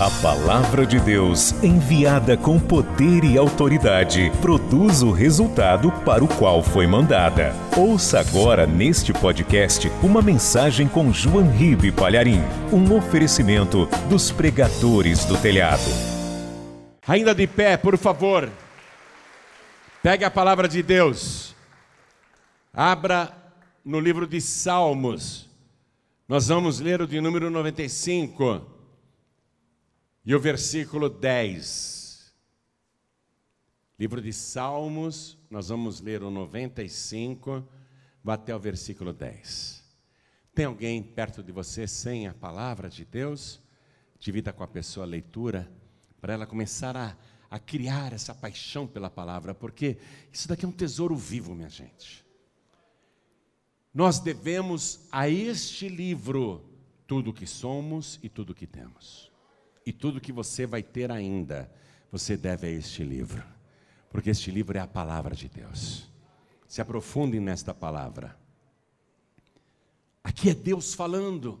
A palavra de Deus, enviada com poder e autoridade, produz o resultado para o qual foi mandada. Ouça agora neste podcast uma mensagem com João Ribe Palharim, um oferecimento dos pregadores do telhado. Ainda de pé, por favor. Pegue a palavra de Deus. Abra no livro de Salmos. Nós vamos ler o de número 95 e o versículo 10. Livro de Salmos, nós vamos ler o 95, vai até o versículo 10. Tem alguém perto de você sem a palavra de Deus? Divida com a pessoa a leitura, para ela começar a, a criar essa paixão pela palavra, porque isso daqui é um tesouro vivo, minha gente. Nós devemos a este livro tudo o que somos e tudo o que temos e tudo que você vai ter ainda, você deve a este livro, porque este livro é a palavra de Deus. Se aprofunde nesta palavra. Aqui é Deus falando.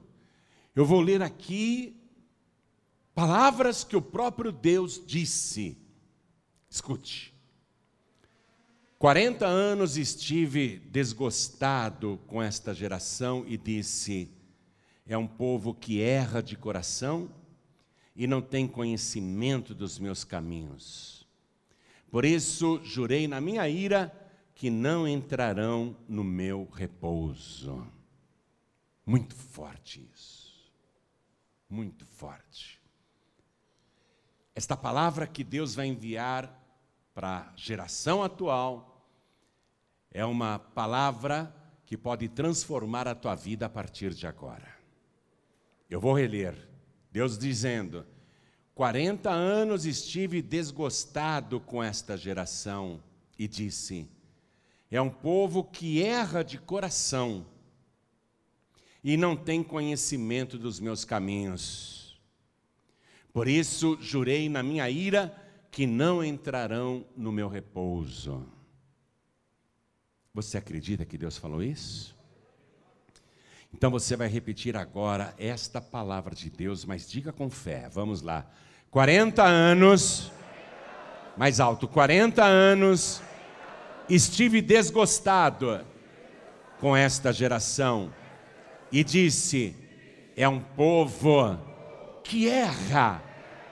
Eu vou ler aqui palavras que o próprio Deus disse. Escute. 40 anos estive desgostado com esta geração e disse: é um povo que erra de coração e não tem conhecimento dos meus caminhos. Por isso jurei na minha ira que não entrarão no meu repouso. Muito forte isso. Muito forte. Esta palavra que Deus vai enviar para a geração atual é uma palavra que pode transformar a tua vida a partir de agora. Eu vou reler Deus dizendo: 40 anos estive desgostado com esta geração, e disse: é um povo que erra de coração e não tem conhecimento dos meus caminhos. Por isso jurei na minha ira que não entrarão no meu repouso. Você acredita que Deus falou isso? Então você vai repetir agora esta palavra de Deus, mas diga com fé. Vamos lá. 40 anos, mais alto, 40 anos, estive desgostado com esta geração e disse: é um povo que erra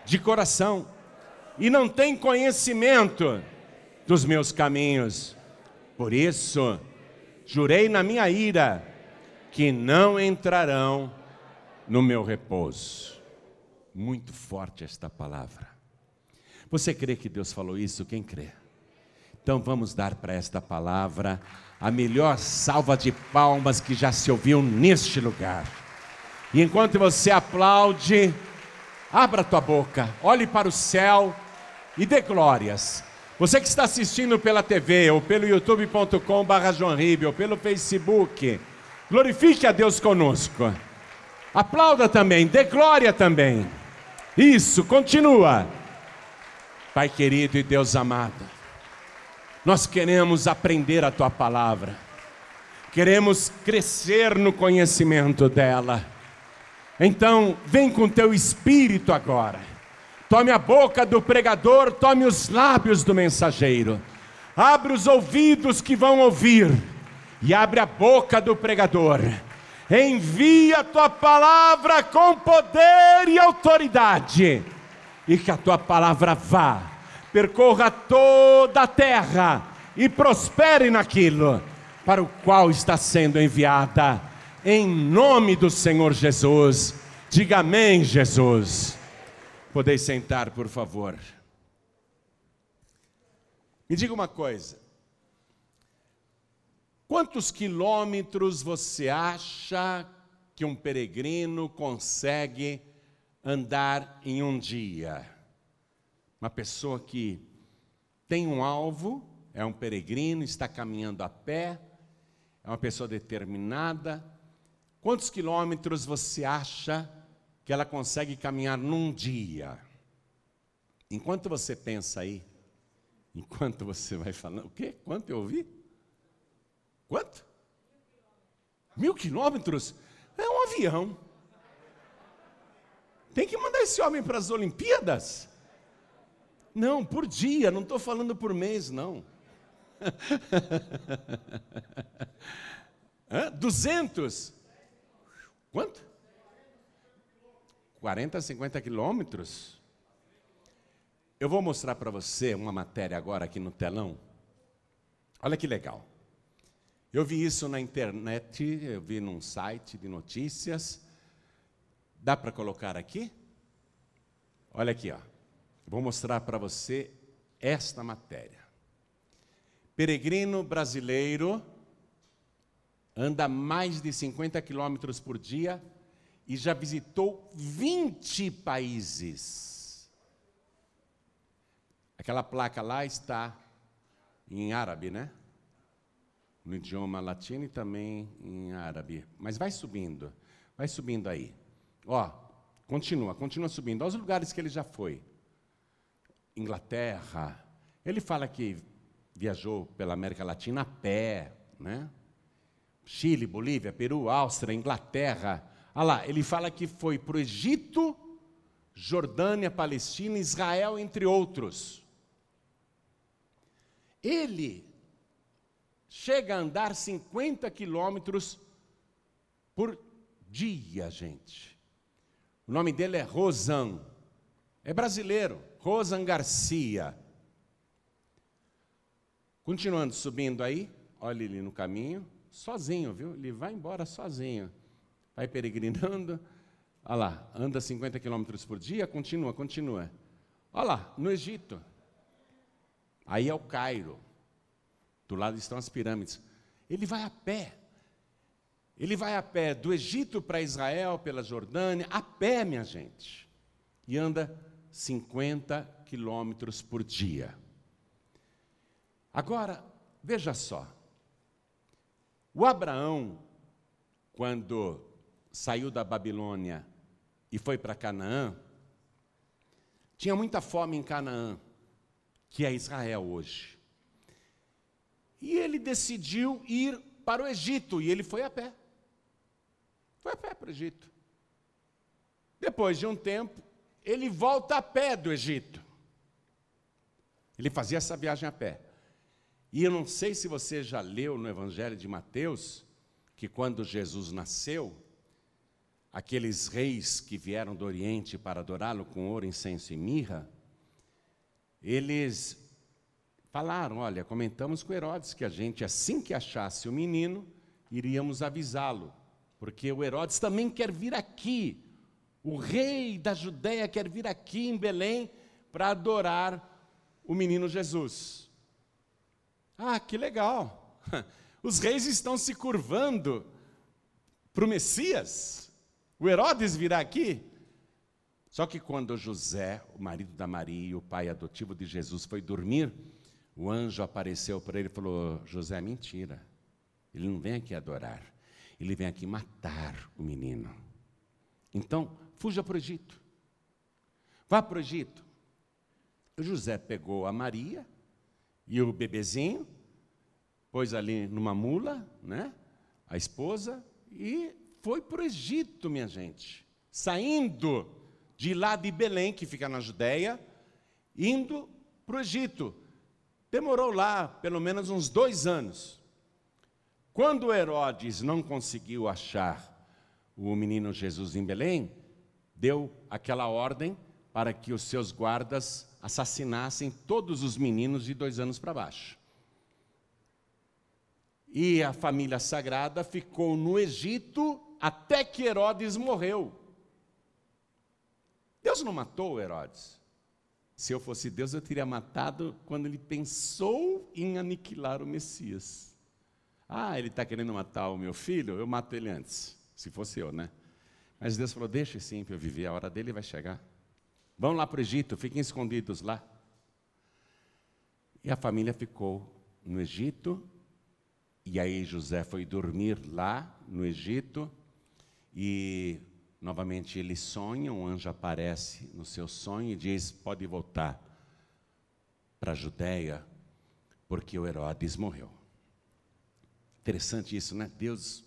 de coração e não tem conhecimento dos meus caminhos. Por isso, jurei na minha ira que não entrarão no meu repouso. Muito forte esta palavra. Você crê que Deus falou isso? Quem crê? Então vamos dar para esta palavra a melhor salva de palmas que já se ouviu neste lugar. E enquanto você aplaude, abra tua boca, olhe para o céu e dê glórias. Você que está assistindo pela TV, ou pelo youtube.com/barra ou pelo Facebook, Glorifique a Deus conosco. Aplauda também, dê glória também. Isso, continua. Pai querido e Deus amado, nós queremos aprender a tua palavra, queremos crescer no conhecimento dela. Então, vem com teu espírito agora. Tome a boca do pregador, tome os lábios do mensageiro. Abre os ouvidos que vão ouvir e abre a boca do pregador. Envia a tua palavra com poder e autoridade, e que a tua palavra vá, percorra toda a terra e prospere naquilo para o qual está sendo enviada, em nome do Senhor Jesus. Diga amém, Jesus. Podeis sentar, por favor. Me diga uma coisa. Quantos quilômetros você acha que um peregrino consegue andar em um dia? Uma pessoa que tem um alvo, é um peregrino, está caminhando a pé, é uma pessoa determinada. Quantos quilômetros você acha que ela consegue caminhar num dia? Enquanto você pensa aí, enquanto você vai falando, o quê? Quanto eu ouvi? Quanto? Mil quilômetros? É um avião. Tem que mandar esse homem para as Olimpíadas. Não, por dia, não estou falando por mês, não. Hã? 200? Quanto? 40, 50 quilômetros? Eu vou mostrar para você uma matéria agora aqui no telão. Olha que legal. Eu vi isso na internet, eu vi num site de notícias. Dá para colocar aqui? Olha aqui, ó. Vou mostrar para você esta matéria. Peregrino brasileiro anda mais de 50 quilômetros por dia e já visitou 20 países. Aquela placa lá está em árabe, né? No idioma latino e também em árabe. Mas vai subindo, vai subindo aí. Ó, continua, continua subindo. Olha os lugares que ele já foi. Inglaterra. Ele fala que viajou pela América Latina a pé, né? Chile, Bolívia, Peru, Áustria, Inglaterra. Olha lá, ele fala que foi para o Egito, Jordânia, Palestina, Israel, entre outros. Ele chega a andar 50 quilômetros por dia, gente. O nome dele é Rosan. É brasileiro, Rosan Garcia. Continuando subindo aí, olha ele no caminho, sozinho, viu? Ele vai embora sozinho. Vai peregrinando, olha lá, anda 50 quilômetros por dia, continua, continua. Olha lá, no Egito. Aí é o Cairo. Do lado estão as pirâmides. Ele vai a pé. Ele vai a pé do Egito para Israel, pela Jordânia, a pé, minha gente. E anda 50 quilômetros por dia. Agora, veja só. O Abraão, quando saiu da Babilônia e foi para Canaã, tinha muita fome em Canaã, que é Israel hoje. E ele decidiu ir para o Egito, e ele foi a pé. Foi a pé para o Egito. Depois de um tempo, ele volta a pé do Egito. Ele fazia essa viagem a pé. E eu não sei se você já leu no Evangelho de Mateus, que quando Jesus nasceu, aqueles reis que vieram do Oriente para adorá-lo com ouro, incenso e mirra, eles falaram: olha, comentamos com Herodes que a gente, assim que achasse o menino, iríamos avisá-lo, porque o Herodes também quer vir aqui. O rei da Judéia quer vir aqui em Belém para adorar o menino Jesus. Ah, que legal! Os reis estão se curvando para o Messias. O Herodes virá aqui. Só que quando José, o marido da Maria e o pai adotivo de Jesus, foi dormir, o anjo apareceu para ele e falou: José, mentira. Ele não vem aqui adorar, ele vem aqui matar o menino. Então, fuja para o Egito. Vá para o Egito. José pegou a Maria, e o bebezinho, pôs ali numa mula, né? A esposa, e foi para o Egito, minha gente. Saindo de lá de Belém, que fica na Judéia, indo para o Egito. Demorou lá pelo menos uns dois anos. Quando Herodes não conseguiu achar o menino Jesus em Belém, deu aquela ordem para que os seus guardas assassinassem todos os meninos de dois anos para baixo. E a família sagrada ficou no Egito até que Herodes morreu. Deus não matou Herodes. Se eu fosse Deus, eu teria matado quando ele pensou em aniquilar o Messias. Ah, ele está querendo matar o meu filho? Eu mato ele antes, se fosse eu, né? Mas Deus falou: deixa esse ímpio viver, a hora dele vai chegar. Vão lá para o Egito, fiquem escondidos lá. E a família ficou no Egito, e aí José foi dormir lá no Egito, e novamente ele sonha, um anjo aparece no seu sonho e diz: pode voltar para a Judéia, porque o Herodes morreu. Interessante isso, né? Deus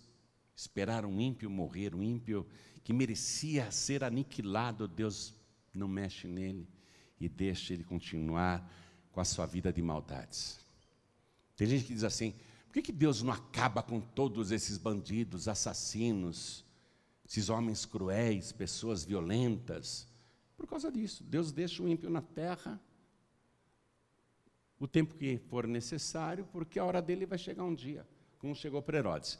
esperar um ímpio morrer, um ímpio que merecia ser aniquilado, Deus não mexe nele e deixa ele continuar com a sua vida de maldades. Tem gente que diz assim: por que, que Deus não acaba com todos esses bandidos, assassinos, esses homens cruéis, pessoas violentas? Por causa disso, Deus deixa o ímpio na terra o tempo que for necessário, porque a hora dele vai chegar um dia, como chegou para Herodes.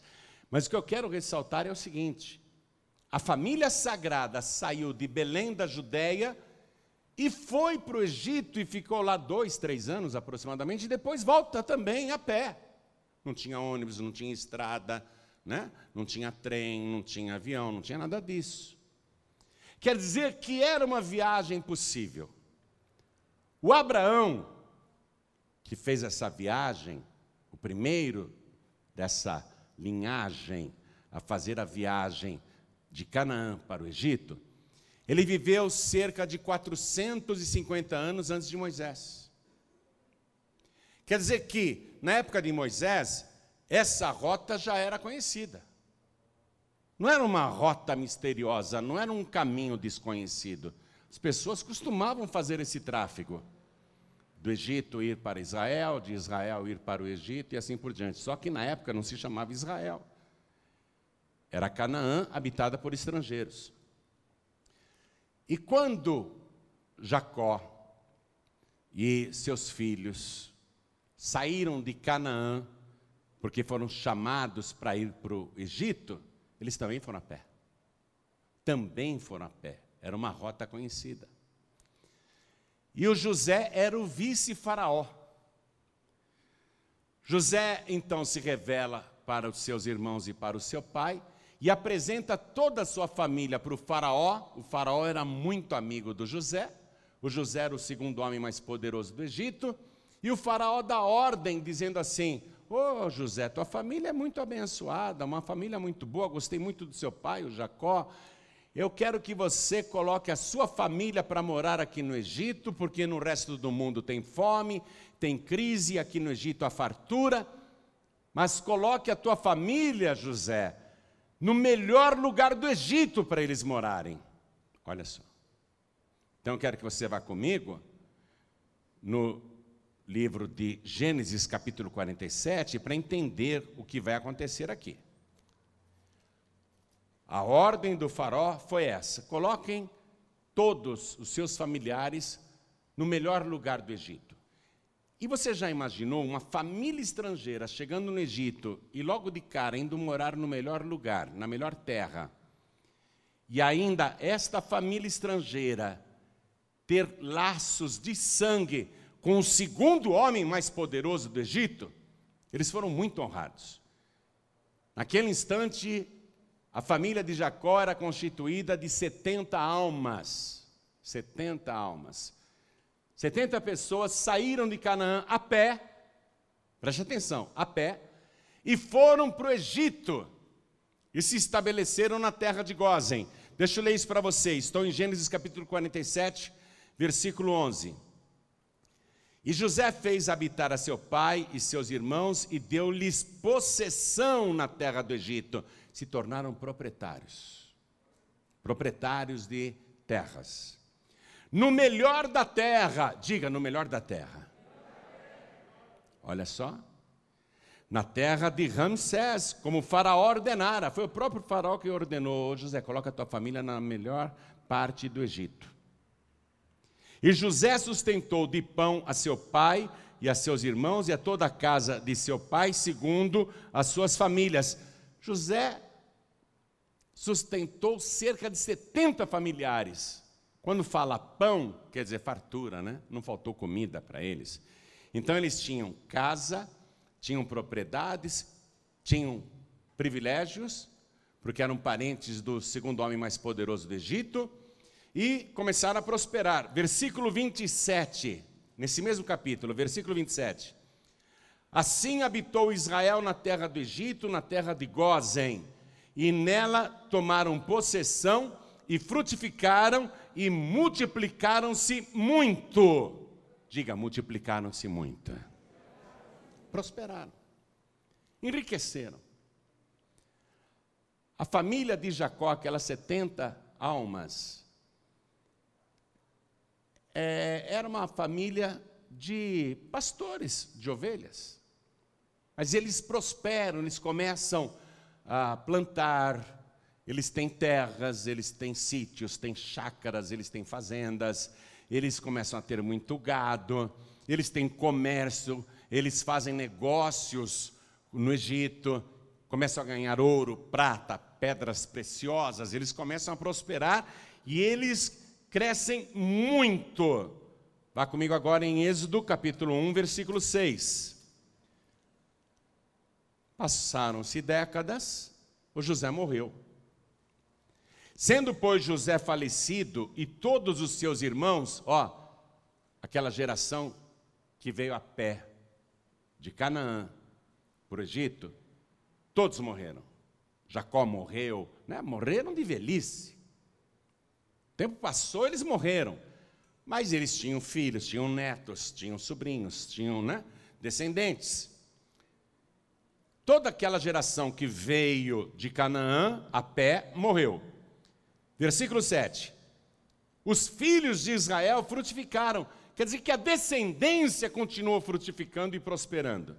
Mas o que eu quero ressaltar é o seguinte: a família sagrada saiu de Belém da Judéia e foi para o Egito e ficou lá dois, três anos aproximadamente, e depois volta também a pé. Não tinha ônibus, não tinha estrada, né? não tinha trem, não tinha avião, não tinha nada disso. Quer dizer que era uma viagem possível. O Abraão, que fez essa viagem, o primeiro dessa linhagem a fazer a viagem de Canaã para o Egito, ele viveu cerca de 450 anos antes de Moisés. Quer dizer que, na época de Moisés, essa rota já era conhecida. Não era uma rota misteriosa, não era um caminho desconhecido. As pessoas costumavam fazer esse tráfego do Egito ir para Israel, de Israel ir para o Egito e assim por diante. Só que na época não se chamava Israel. Era Canaã habitada por estrangeiros. E quando Jacó e seus filhos saíram de Canaã, porque foram chamados para ir para o Egito, eles também foram a pé. Também foram a pé. Era uma rota conhecida. E o José era o vice-faraó. José então se revela para os seus irmãos e para o seu pai e apresenta toda a sua família para o faraó. O faraó era muito amigo do José. O José era o segundo homem mais poderoso do Egito. E o faraó dá ordem, dizendo assim: Ô oh, José, tua família é muito abençoada, uma família muito boa, gostei muito do seu pai, o Jacó. Eu quero que você coloque a sua família para morar aqui no Egito, porque no resto do mundo tem fome, tem crise, aqui no Egito há fartura. Mas coloque a tua família, José, no melhor lugar do Egito para eles morarem. Olha só. Então eu quero que você vá comigo no livro de Gênesis, capítulo 47, para entender o que vai acontecer aqui. A ordem do faraó foi essa: coloquem todos os seus familiares no melhor lugar do Egito. E você já imaginou uma família estrangeira chegando no Egito e logo de cara indo morar no melhor lugar, na melhor terra? E ainda esta família estrangeira ter laços de sangue com o segundo homem mais poderoso do Egito? Eles foram muito honrados. Naquele instante, a família de Jacó era constituída de 70 almas. 70 almas. 70 pessoas saíram de Canaã a pé, preste atenção, a pé, e foram para o Egito e se estabeleceram na terra de Gozen. Deixa eu ler isso para vocês. Estou em Gênesis capítulo 47, versículo 11. E José fez habitar a seu pai e seus irmãos e deu-lhes possessão na terra do Egito se tornaram proprietários. Proprietários de terras. No melhor da terra, diga no melhor da terra. Olha só. Na terra de Ramsés, como o faraó ordenara. Foi o próprio faraó que ordenou: José, coloca a tua família na melhor parte do Egito. E José sustentou de pão a seu pai e a seus irmãos e a toda a casa de seu pai, segundo as suas famílias José sustentou cerca de 70 familiares. Quando fala pão, quer dizer fartura, né? Não faltou comida para eles. Então eles tinham casa, tinham propriedades, tinham privilégios, porque eram parentes do segundo homem mais poderoso do Egito, e começaram a prosperar. Versículo 27, nesse mesmo capítulo, versículo 27. Assim habitou Israel na terra do Egito, na terra de Gozen, e nela tomaram possessão e frutificaram e multiplicaram-se muito. Diga, multiplicaram-se muito. Prosperaram, enriqueceram. A família de Jacó, aquelas 70 almas, é, era uma família de pastores de ovelhas. Mas eles prosperam, eles começam a plantar, eles têm terras, eles têm sítios, têm chácaras, eles têm fazendas, eles começam a ter muito gado, eles têm comércio, eles fazem negócios no Egito, começam a ganhar ouro, prata, pedras preciosas, eles começam a prosperar e eles crescem muito. Vá comigo agora em Êxodo capítulo 1, versículo 6. Passaram-se décadas, o José morreu. Sendo, pois, José falecido e todos os seus irmãos, ó, aquela geração que veio a pé de Canaã para o Egito, todos morreram. Jacó morreu, né? morreram de velhice. Tempo passou, eles morreram. Mas eles tinham filhos, tinham netos, tinham sobrinhos, tinham né, descendentes. Toda aquela geração que veio de Canaã a pé morreu. Versículo 7. Os filhos de Israel frutificaram. Quer dizer que a descendência continuou frutificando e prosperando.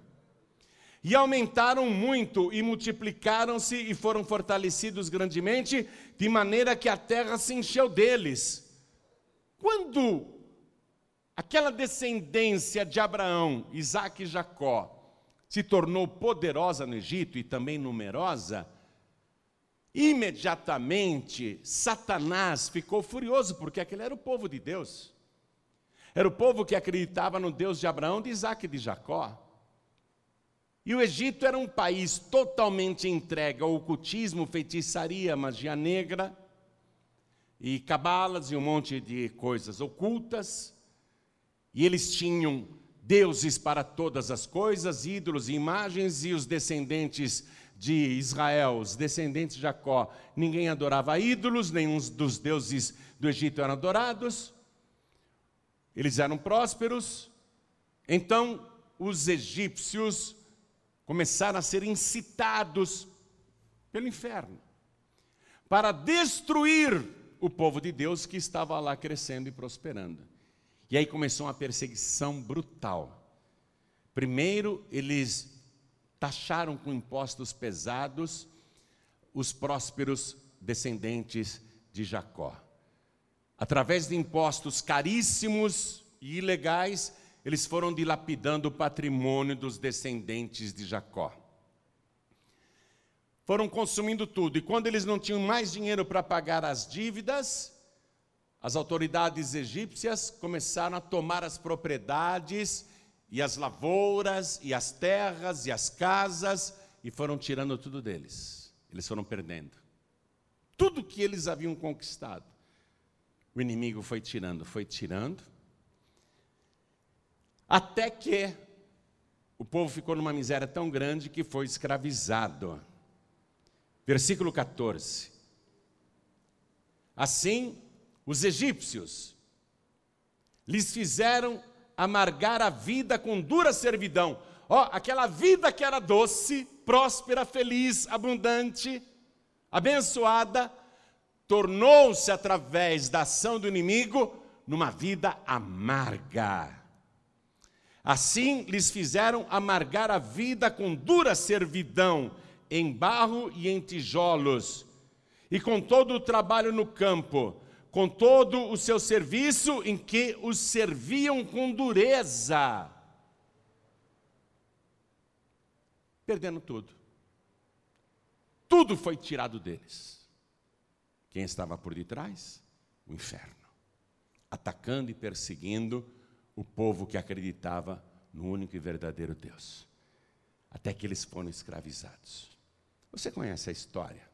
E aumentaram muito, e multiplicaram-se e foram fortalecidos grandemente, de maneira que a terra se encheu deles. Quando aquela descendência de Abraão, Isaac e Jacó se tornou poderosa no Egito e também numerosa, Imediatamente, Satanás ficou furioso, porque aquele era o povo de Deus. Era o povo que acreditava no Deus de Abraão, de Isaac e de Jacó. E o Egito era um país totalmente entregue ao ocultismo, feitiçaria, magia negra, e cabalas e um monte de coisas ocultas. E eles tinham deuses para todas as coisas, ídolos e imagens, e os descendentes de Israel, os descendentes de Jacó, ninguém adorava ídolos, nenhum dos deuses do Egito eram adorados, eles eram prósperos. Então, os egípcios começaram a ser incitados pelo inferno para destruir o povo de Deus que estava lá crescendo e prosperando. E aí começou uma perseguição brutal. Primeiro, eles taxaram com impostos pesados os prósperos descendentes de Jacó. Através de impostos caríssimos e ilegais, eles foram dilapidando o patrimônio dos descendentes de Jacó. Foram consumindo tudo, e quando eles não tinham mais dinheiro para pagar as dívidas, as autoridades egípcias começaram a tomar as propriedades e as lavouras, e as terras, e as casas, e foram tirando tudo deles. Eles foram perdendo. Tudo que eles haviam conquistado, o inimigo foi tirando, foi tirando, até que o povo ficou numa miséria tão grande que foi escravizado. Versículo 14. Assim, os egípcios lhes fizeram amargar a vida com dura servidão. Ó, oh, aquela vida que era doce, próspera, feliz, abundante, abençoada, tornou-se através da ação do inimigo numa vida amarga. Assim lhes fizeram amargar a vida com dura servidão, em barro e em tijolos, e com todo o trabalho no campo, com todo o seu serviço em que os serviam com dureza, perdendo tudo. Tudo foi tirado deles. Quem estava por detrás? O inferno, atacando e perseguindo o povo que acreditava no único e verdadeiro Deus, até que eles foram escravizados. Você conhece a história?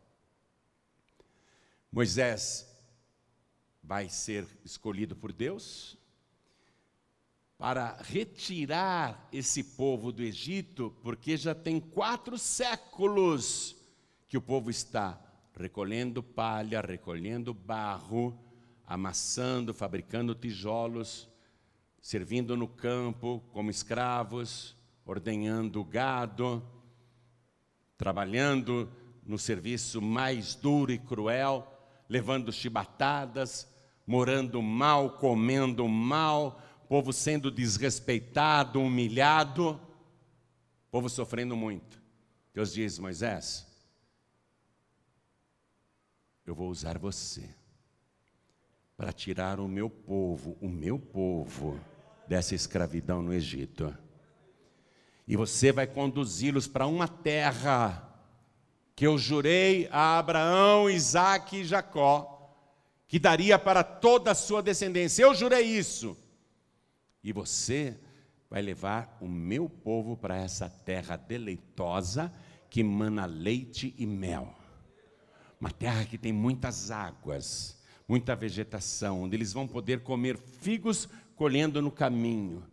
Moisés vai ser escolhido por Deus para retirar esse povo do Egito, porque já tem quatro séculos que o povo está recolhendo palha, recolhendo barro, amassando, fabricando tijolos, servindo no campo como escravos, ordenhando gado, trabalhando no serviço mais duro e cruel, levando chibatadas, morando mal, comendo mal, povo sendo desrespeitado, humilhado, povo sofrendo muito. Deus diz: Moisés, eu vou usar você para tirar o meu povo, o meu povo, dessa escravidão no Egito. E você vai conduzi-los para uma terra que eu jurei a Abraão, Isaque e Jacó, que daria para toda a sua descendência. Eu jurei isso. E você vai levar o meu povo para essa terra deleitosa que mana leite e mel. Uma terra que tem muitas águas muita vegetação, onde eles vão poder comer figos colhendo no caminho,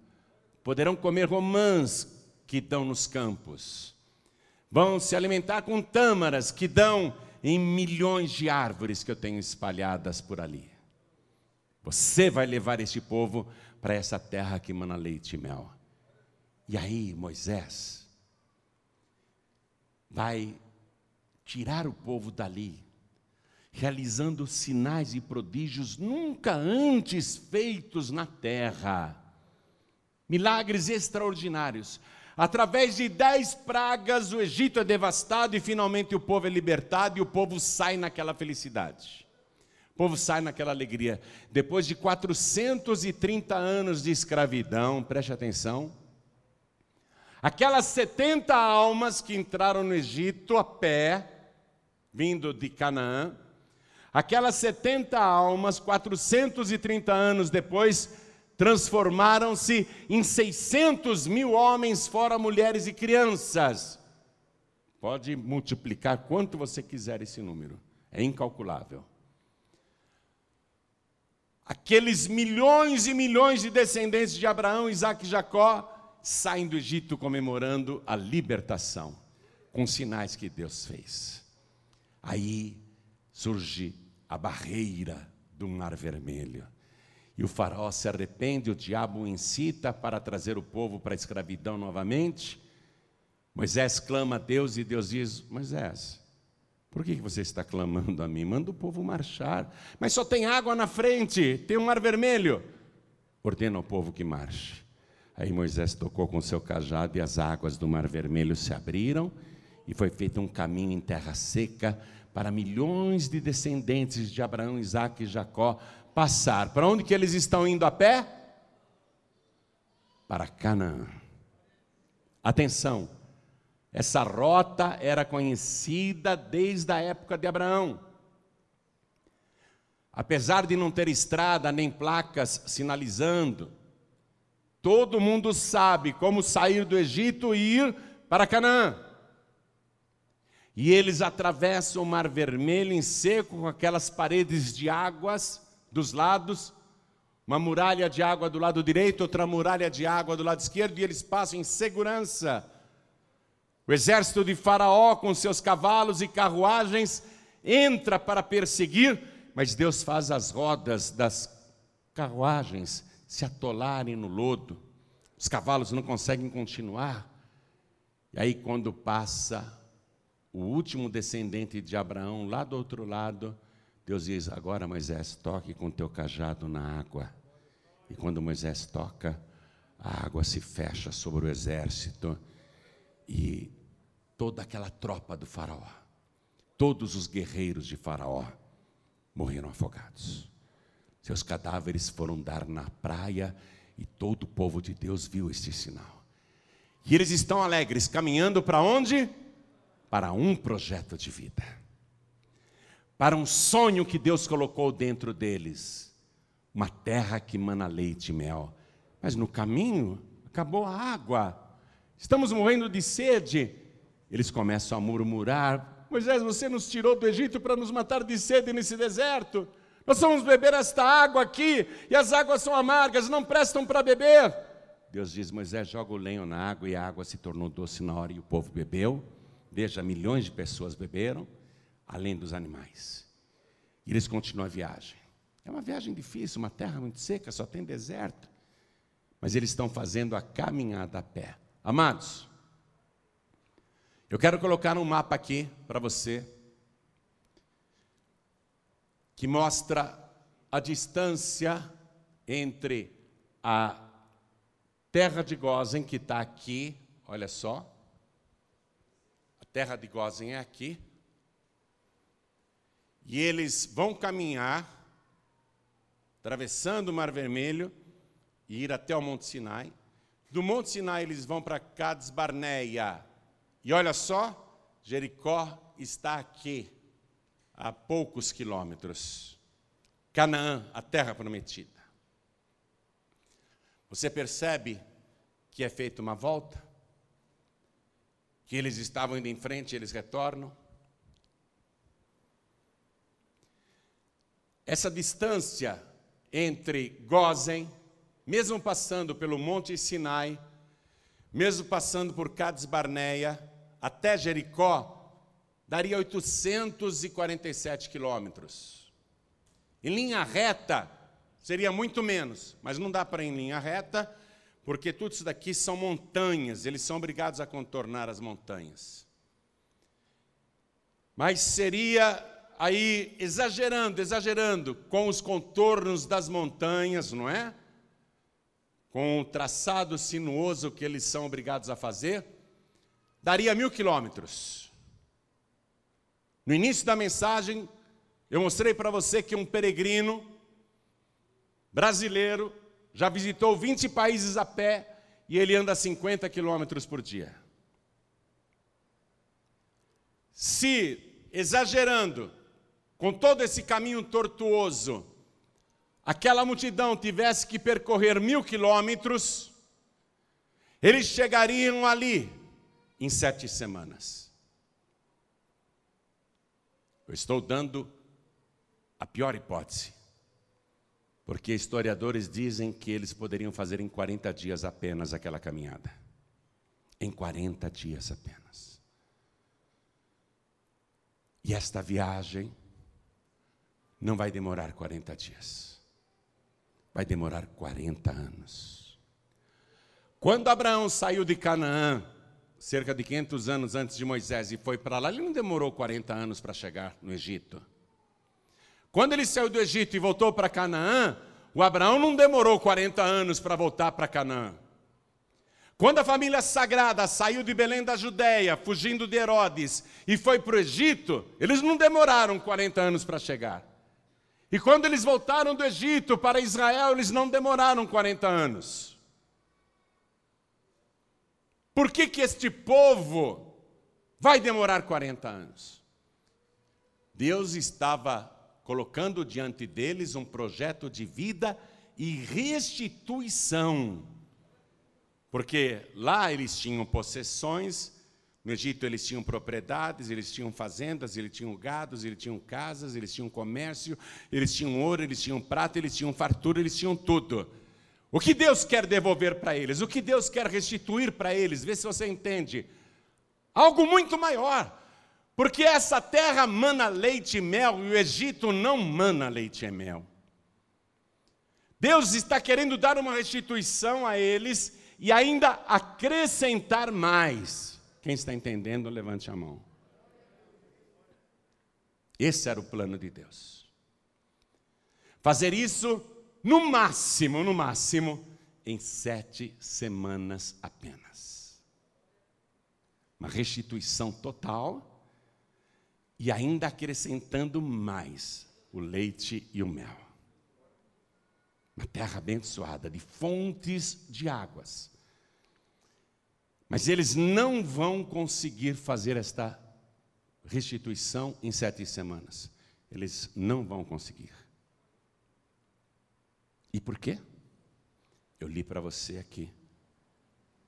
poderão comer romãs que dão nos campos, vão se alimentar com tâmaras que dão em milhões de árvores que eu tenho espalhadas por ali. Você vai levar este povo para essa terra que mana leite e mel. E aí, Moisés vai tirar o povo dali realizando sinais e prodígios nunca antes feitos na terra. Milagres extraordinários. Através de dez pragas, o Egito é devastado e finalmente o povo é libertado e o povo sai naquela felicidade. O povo sai naquela alegria. Depois de 430 anos de escravidão, preste atenção. Aquelas 70 almas que entraram no Egito a pé, vindo de Canaã, Aquelas 70 almas, 430 anos depois, transformaram-se em 600 mil homens, fora mulheres e crianças. Pode multiplicar quanto você quiser esse número, é incalculável. Aqueles milhões e milhões de descendentes de Abraão, Isaac e Jacó saem do Egito comemorando a libertação, com sinais que Deus fez. Aí surge a barreira do Mar Vermelho. E o faraó se arrepende, o diabo o incita para trazer o povo para a escravidão novamente. Moisés clama a Deus e Deus diz: Moisés, por que você está clamando a mim? Manda o povo marchar. Mas só tem água na frente, tem um mar vermelho. Ordena ao povo que marche. Aí Moisés tocou com seu cajado e as águas do mar vermelho se abriram e foi feito um caminho em terra seca para milhões de descendentes de Abraão, Isaac e Jacó passar. Para onde que eles estão indo a pé? Para Canaã. Atenção, essa rota era conhecida desde a época de Abraão. Apesar de não ter estrada nem placas sinalizando, todo mundo sabe como sair do Egito e ir para Canaã. E eles atravessam o Mar Vermelho em seco, com aquelas paredes de águas dos lados, uma muralha de água do lado direito, outra muralha de água do lado esquerdo, e eles passam em segurança. O exército de Faraó, com seus cavalos e carruagens, entra para perseguir, mas Deus faz as rodas das carruagens se atolarem no lodo. Os cavalos não conseguem continuar. E aí, quando passa o último descendente de Abraão, lá do outro lado, Deus diz: Agora, Moisés, toque com teu cajado na água. E quando Moisés toca, a água se fecha sobre o exército e toda aquela tropa do Faraó, todos os guerreiros de Faraó morreram afogados. Seus cadáveres foram dar na praia e todo o povo de Deus viu este sinal. E eles estão alegres, caminhando para onde? Para um projeto de vida, para um sonho que Deus colocou dentro deles, uma terra que mana leite e mel. Mas no caminho acabou a água, estamos morrendo de sede. Eles começam a murmurar: Moisés, você nos tirou do Egito para nos matar de sede nesse deserto. Nós vamos beber esta água aqui e as águas são amargas, não prestam para beber. Deus diz: Moisés, joga o lenho na água e a água se tornou doce na hora e o povo bebeu. Veja, milhões de pessoas beberam, além dos animais. E eles continuam a viagem. É uma viagem difícil, uma terra muito seca, só tem deserto. Mas eles estão fazendo a caminhada a pé. Amados, Eu quero colocar um mapa aqui para você que mostra a distância entre a terra de Gozen, que está aqui, olha só. Terra de Gozen é aqui. E eles vão caminhar, atravessando o Mar Vermelho, e ir até o Monte Sinai. Do Monte Sinai eles vão para Cades Barneia. E olha só, Jericó está aqui, a poucos quilômetros. Canaã, a terra prometida. Você percebe que é feita uma volta? Que eles estavam indo em frente, eles retornam? Essa distância entre Gozen, mesmo passando pelo Monte Sinai, mesmo passando por Cades Barneia, até Jericó, daria 847 quilômetros. Em linha reta, Seria muito menos, mas não dá para ir em linha reta, porque tudo isso daqui são montanhas, eles são obrigados a contornar as montanhas. Mas seria aí exagerando, exagerando, com os contornos das montanhas, não é? Com o traçado sinuoso que eles são obrigados a fazer, daria mil quilômetros. No início da mensagem, eu mostrei para você que um peregrino brasileiro, já visitou 20 países a pé e ele anda 50 quilômetros por dia. Se, exagerando, com todo esse caminho tortuoso, aquela multidão tivesse que percorrer mil quilômetros, eles chegariam ali em sete semanas. Eu estou dando a pior hipótese. Porque historiadores dizem que eles poderiam fazer em 40 dias apenas aquela caminhada. Em 40 dias apenas. E esta viagem não vai demorar 40 dias. Vai demorar 40 anos. Quando Abraão saiu de Canaã, cerca de 500 anos antes de Moisés, e foi para lá, ele não demorou 40 anos para chegar no Egito. Quando ele saiu do Egito e voltou para Canaã, o Abraão não demorou 40 anos para voltar para Canaã. Quando a família sagrada saiu de Belém da Judéia, fugindo de Herodes, e foi para o Egito, eles não demoraram 40 anos para chegar. E quando eles voltaram do Egito para Israel, eles não demoraram 40 anos. Por que, que este povo vai demorar 40 anos? Deus estava colocando diante deles um projeto de vida e restituição. Porque lá eles tinham possessões, no Egito eles tinham propriedades, eles tinham fazendas, eles tinham gados, eles tinham casas, eles tinham comércio, eles tinham ouro, eles tinham prata, eles tinham fartura, eles tinham tudo. O que Deus quer devolver para eles? O que Deus quer restituir para eles? Vê se você entende. Algo muito maior. Porque essa terra mana leite e mel e o Egito não mana leite e mel. Deus está querendo dar uma restituição a eles e ainda acrescentar mais. Quem está entendendo, levante a mão. Esse era o plano de Deus. Fazer isso no máximo, no máximo, em sete semanas apenas. Uma restituição total e ainda acrescentando mais o leite e o mel. Uma terra abençoada de fontes de águas. Mas eles não vão conseguir fazer esta restituição em sete semanas. Eles não vão conseguir. E por quê? Eu li para você aqui,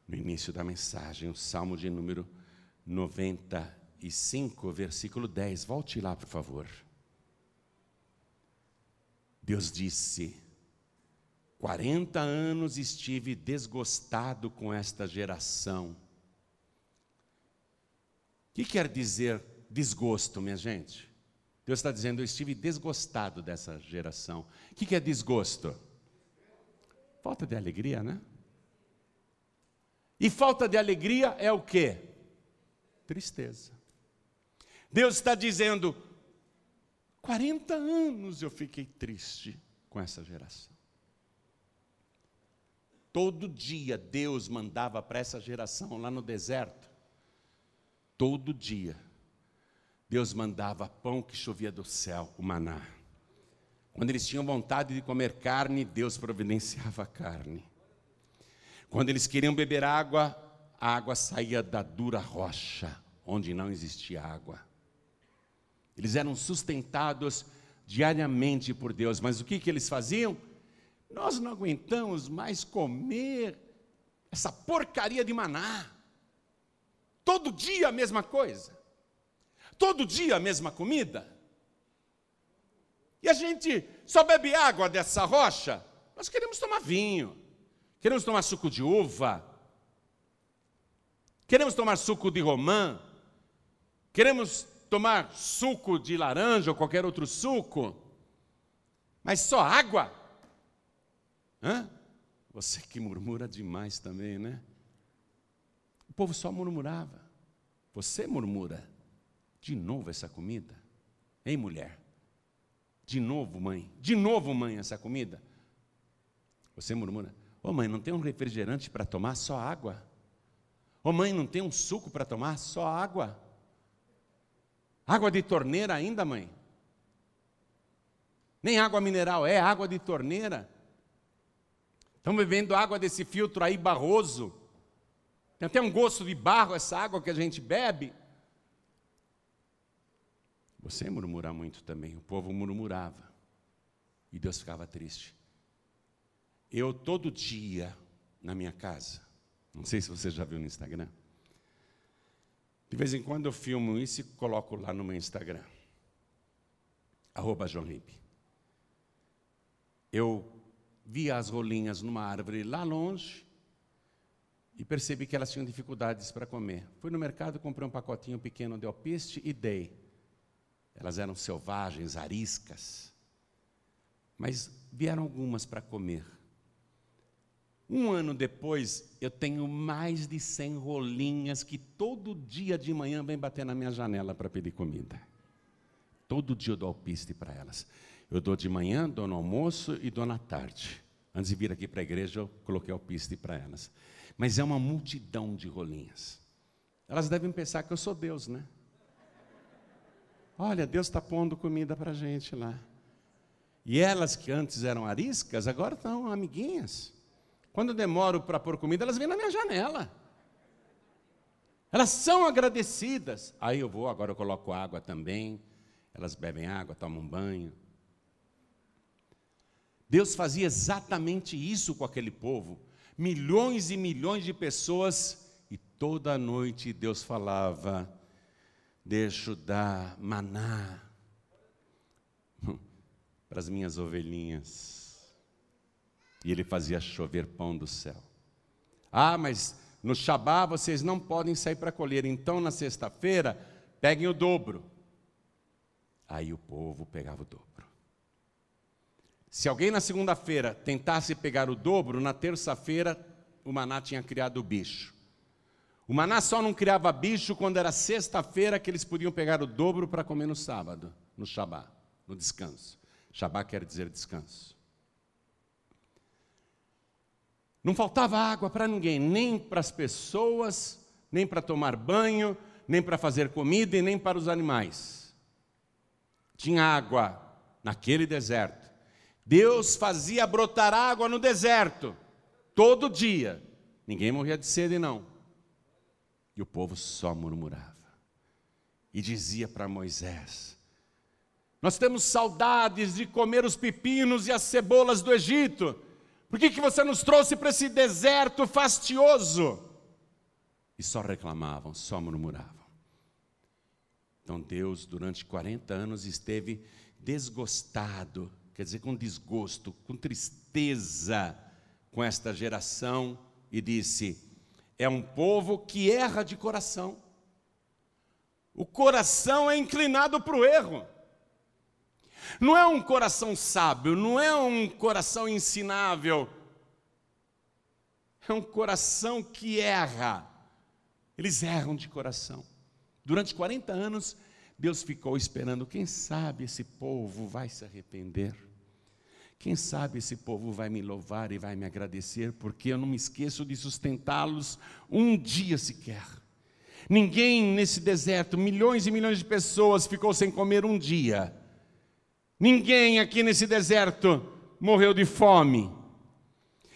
no início da mensagem, o Salmo de número 90 e 5, versículo 10. Volte lá, por favor. Deus disse: 40 anos estive desgostado com esta geração. O que quer dizer desgosto, minha gente? Deus está dizendo: Eu estive desgostado dessa geração. O que é desgosto? Falta de alegria, né? E falta de alegria é o quê? Tristeza. Deus está dizendo: 40 anos eu fiquei triste com essa geração. Todo dia Deus mandava para essa geração lá no deserto, todo dia, Deus mandava pão que chovia do céu, o maná. Quando eles tinham vontade de comer carne, Deus providenciava carne. Quando eles queriam beber água, a água saía da dura rocha, onde não existia água. Eles eram sustentados diariamente por Deus, mas o que, que eles faziam? Nós não aguentamos mais comer essa porcaria de maná. Todo dia a mesma coisa. Todo dia a mesma comida. E a gente só bebe água dessa rocha. Nós queremos tomar vinho. Queremos tomar suco de uva. Queremos tomar suco de romã. Queremos tomar suco de laranja ou qualquer outro suco, mas só água? Hã? Você que murmura demais também, né? O povo só murmurava. Você murmura. De novo essa comida? Ei, mulher? De novo, mãe? De novo, mãe, essa comida? Você murmura. Ô, oh, mãe, não tem um refrigerante para tomar? Só água. Ô, oh, mãe, não tem um suco para tomar? Só água. Água de torneira ainda, mãe? Nem água mineral, é água de torneira. Estamos bebendo água desse filtro aí barroso. Tem até um gosto de barro essa água que a gente bebe. Você murmura muito também, o povo murmurava. E Deus ficava triste. Eu todo dia na minha casa, não sei se você já viu no Instagram, de vez em quando eu filmo isso e coloco lá no meu Instagram. Arroba João Ribe. Eu vi as rolinhas numa árvore lá longe e percebi que elas tinham dificuldades para comer. Fui no mercado, comprei um pacotinho pequeno de alpiste e dei. Elas eram selvagens, ariscas. Mas vieram algumas para comer. Um ano depois, eu tenho mais de 100 rolinhas que todo dia de manhã vem bater na minha janela para pedir comida. Todo dia eu dou alpiste para elas. Eu dou de manhã, dou no almoço e dou na tarde. Antes de vir aqui para a igreja, eu coloquei alpiste para elas. Mas é uma multidão de rolinhas. Elas devem pensar que eu sou Deus, né? Olha, Deus está pondo comida para a gente lá. E elas que antes eram ariscas, agora estão amiguinhas. Quando eu demoro para pôr comida, elas vêm na minha janela. Elas são agradecidas. Aí eu vou, agora eu coloco água também. Elas bebem água, tomam banho. Deus fazia exatamente isso com aquele povo. Milhões e milhões de pessoas, e toda noite Deus falava: Deixo dar maná para as minhas ovelhinhas e ele fazia chover pão do céu. Ah, mas no Shabá vocês não podem sair para colher, então na sexta-feira peguem o dobro. Aí o povo pegava o dobro. Se alguém na segunda-feira tentasse pegar o dobro, na terça-feira o maná tinha criado o bicho. O maná só não criava bicho quando era sexta-feira que eles podiam pegar o dobro para comer no sábado, no Shabá, no descanso. Shabá quer dizer descanso. Não faltava água para ninguém, nem para as pessoas, nem para tomar banho, nem para fazer comida e nem para os animais. Tinha água naquele deserto. Deus fazia brotar água no deserto, todo dia. Ninguém morria de sede, não. E o povo só murmurava. E dizia para Moisés: Nós temos saudades de comer os pepinos e as cebolas do Egito. Por que, que você nos trouxe para esse deserto fastioso? E só reclamavam, só murmuravam. Então Deus, durante 40 anos, esteve desgostado, quer dizer, com desgosto, com tristeza com esta geração e disse: é um povo que erra de coração. O coração é inclinado para o erro. Não é um coração sábio, não é um coração ensinável. É um coração que erra. Eles erram de coração. Durante 40 anos, Deus ficou esperando, quem sabe esse povo vai se arrepender. Quem sabe esse povo vai me louvar e vai me agradecer, porque eu não me esqueço de sustentá-los um dia sequer. Ninguém nesse deserto, milhões e milhões de pessoas, ficou sem comer um dia. Ninguém aqui nesse deserto morreu de fome.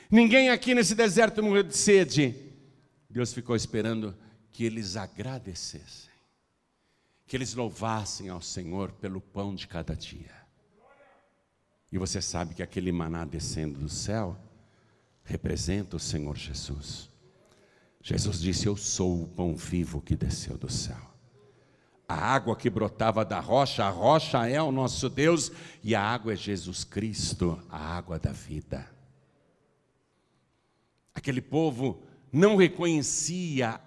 Ninguém aqui nesse deserto morreu de sede. Deus ficou esperando que eles agradecessem, que eles louvassem ao Senhor pelo pão de cada dia. E você sabe que aquele maná descendo do céu representa o Senhor Jesus. Jesus disse: Eu sou o pão vivo que desceu do céu. A água que brotava da rocha, a rocha é o nosso Deus e a água é Jesus Cristo, a água da vida. Aquele povo não reconhecia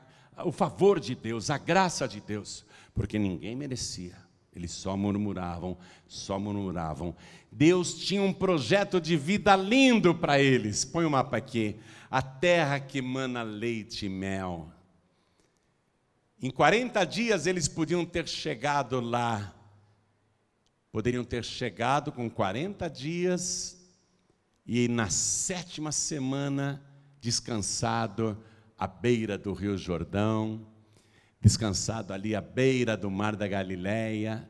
o favor de Deus, a graça de Deus, porque ninguém merecia. Eles só murmuravam, só murmuravam. Deus tinha um projeto de vida lindo para eles. Põe o mapa aqui. A terra que mana leite e mel. Em 40 dias eles podiam ter chegado lá. Poderiam ter chegado com 40 dias e na sétima semana descansado à beira do Rio Jordão descansado ali à beira do mar da Galileia.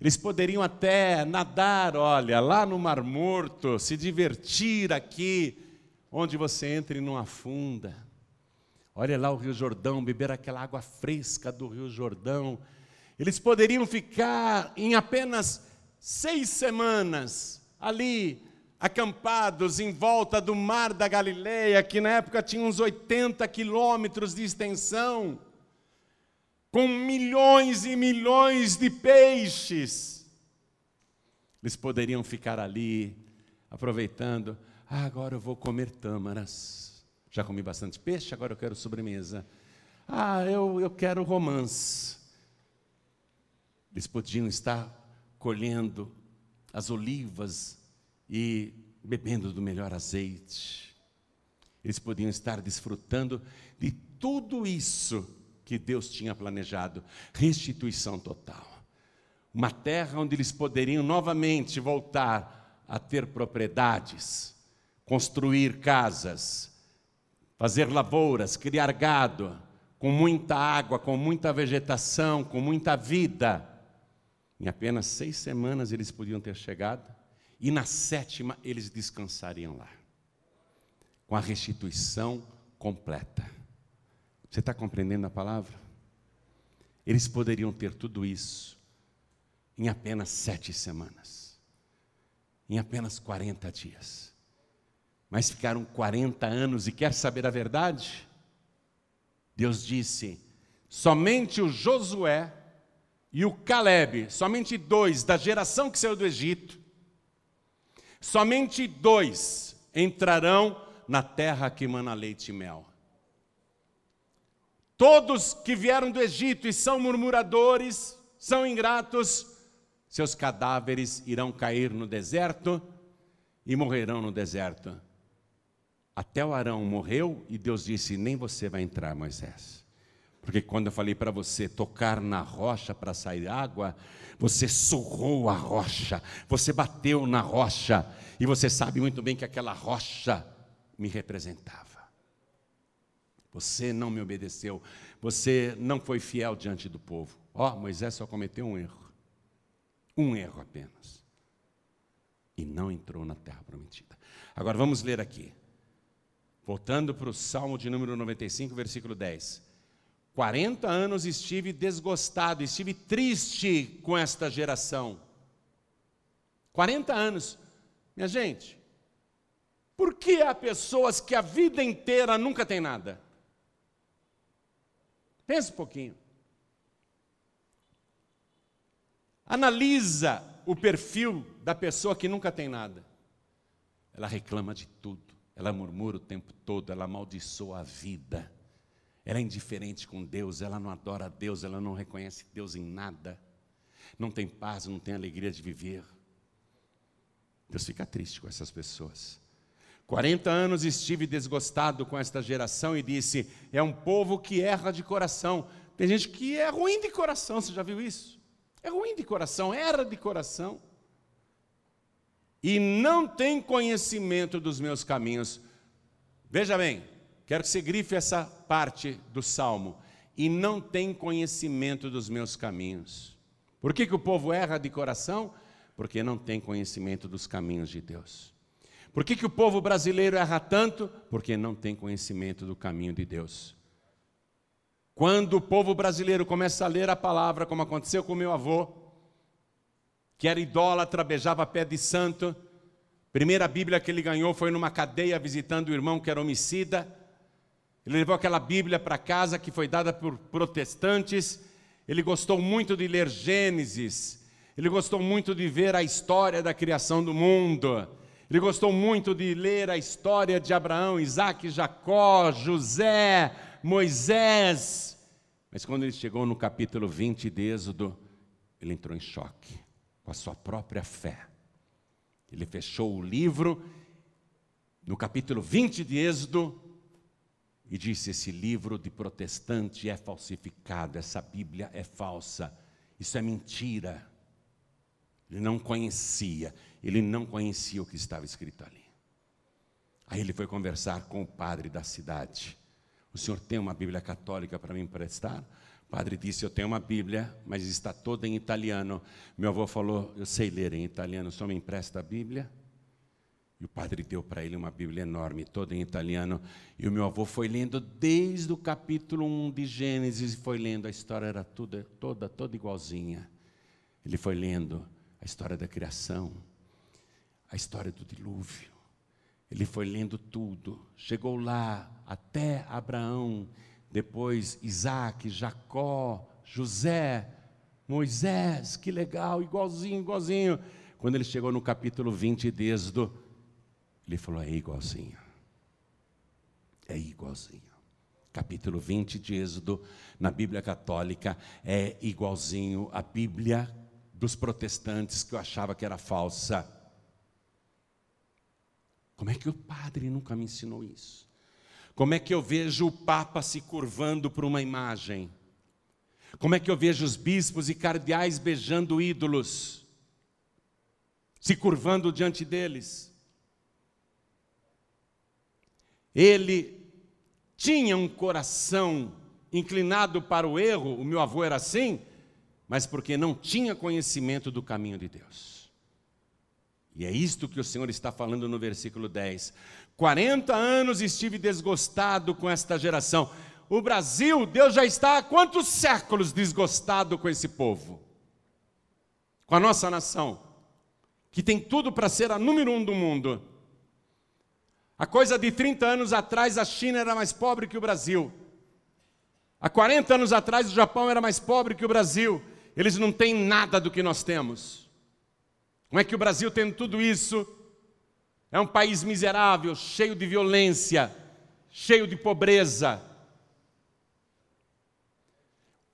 Eles poderiam até nadar, olha, lá no Mar Morto, se divertir aqui, onde você entra e não afunda. Olha lá o Rio Jordão, beber aquela água fresca do Rio Jordão. Eles poderiam ficar em apenas seis semanas ali, acampados em volta do Mar da Galileia, que na época tinha uns 80 quilômetros de extensão com milhões e milhões de peixes. Eles poderiam ficar ali, aproveitando. Ah, agora eu vou comer tâmaras. Já comi bastante peixe, agora eu quero sobremesa. Ah, eu, eu quero romance. Eles podiam estar colhendo as olivas e bebendo do melhor azeite. Eles podiam estar desfrutando de tudo isso que Deus tinha planejado restituição total. Uma terra onde eles poderiam novamente voltar a ter propriedades, construir casas, fazer lavouras, criar gado, com muita água, com muita vegetação, com muita vida. Em apenas seis semanas eles podiam ter chegado, e na sétima eles descansariam lá, com a restituição completa. Você está compreendendo a palavra? Eles poderiam ter tudo isso em apenas sete semanas, em apenas 40 dias. Mas ficaram 40 anos e quer saber a verdade? Deus disse: somente o Josué e o Caleb, somente dois da geração que saiu do Egito, somente dois entrarão na terra que mana leite e mel. Todos que vieram do Egito e são murmuradores, são ingratos, seus cadáveres irão cair no deserto e morrerão no deserto. Até o Arão morreu e Deus disse: Nem você vai entrar, Moisés. Porque quando eu falei para você tocar na rocha para sair água, você surrou a rocha, você bateu na rocha, e você sabe muito bem que aquela rocha me representava. Você não me obedeceu. Você não foi fiel diante do povo. Ó, oh, Moisés só cometeu um erro. Um erro apenas. E não entrou na terra prometida. Agora vamos ler aqui. Voltando para o Salmo de número 95, versículo 10. 40 anos estive desgostado, estive triste com esta geração. 40 anos. Minha gente, por que há pessoas que a vida inteira nunca tem nada? Pensa um pouquinho. Analisa o perfil da pessoa que nunca tem nada. Ela reclama de tudo, ela murmura o tempo todo, ela amaldiçoa a vida. Ela é indiferente com Deus, ela não adora Deus, ela não reconhece Deus em nada. Não tem paz, não tem alegria de viver. Deus fica triste com essas pessoas. 40 anos estive desgostado com esta geração e disse: é um povo que erra de coração. Tem gente que é ruim de coração, você já viu isso? É ruim de coração, erra de coração. E não tem conhecimento dos meus caminhos. Veja bem, quero que você grife essa parte do salmo. E não tem conhecimento dos meus caminhos. Por que, que o povo erra de coração? Porque não tem conhecimento dos caminhos de Deus. Por que, que o povo brasileiro erra tanto? Porque não tem conhecimento do caminho de Deus. Quando o povo brasileiro começa a ler a palavra, como aconteceu com meu avô, que era idólatra, beijava pé de santo, primeira Bíblia que ele ganhou foi numa cadeia visitando o irmão que era homicida. Ele levou aquela Bíblia para casa que foi dada por protestantes. Ele gostou muito de ler Gênesis. Ele gostou muito de ver a história da criação do mundo. Ele gostou muito de ler a história de Abraão, Isaac, Jacó, José, Moisés. Mas quando ele chegou no capítulo 20 de Êxodo, ele entrou em choque com a sua própria fé. Ele fechou o livro no capítulo 20 de Êxodo e disse: Esse livro de protestante é falsificado, essa Bíblia é falsa, isso é mentira. Ele não conhecia, ele não conhecia o que estava escrito ali. Aí ele foi conversar com o padre da cidade. O senhor tem uma Bíblia católica para me emprestar? O padre disse: Eu tenho uma Bíblia, mas está toda em italiano. Meu avô falou: Eu sei ler em italiano, só me empresta a Bíblia? E o padre deu para ele uma Bíblia enorme, toda em italiano. E o meu avô foi lendo desde o capítulo 1 de Gênesis foi lendo. A história era toda, toda, toda igualzinha. Ele foi lendo a história da criação, a história do dilúvio. Ele foi lendo tudo. Chegou lá até Abraão, depois Isaac, Jacó, José, Moisés. Que legal, igualzinho, igualzinho. Quando ele chegou no capítulo 20 de Êxodo, ele falou: é igualzinho. É igualzinho. Capítulo 20 de Êxodo, na Bíblia Católica, é igualzinho à Bíblia dos protestantes que eu achava que era falsa. Como é que o padre nunca me ensinou isso? Como é que eu vejo o Papa se curvando para uma imagem? Como é que eu vejo os bispos e cardeais beijando ídolos, se curvando diante deles? Ele tinha um coração inclinado para o erro, o meu avô era assim, mas porque não tinha conhecimento do caminho de Deus. E é isto que o Senhor está falando no versículo 10. 40 anos estive desgostado com esta geração. O Brasil, Deus já está há quantos séculos desgostado com esse povo? Com a nossa nação, que tem tudo para ser a número um do mundo Há coisa de 30 anos atrás, a China era mais pobre que o Brasil. Há 40 anos atrás, o Japão era mais pobre que o Brasil. Eles não têm nada do que nós temos. Como é que o Brasil tem tudo isso? É um país miserável, cheio de violência, cheio de pobreza.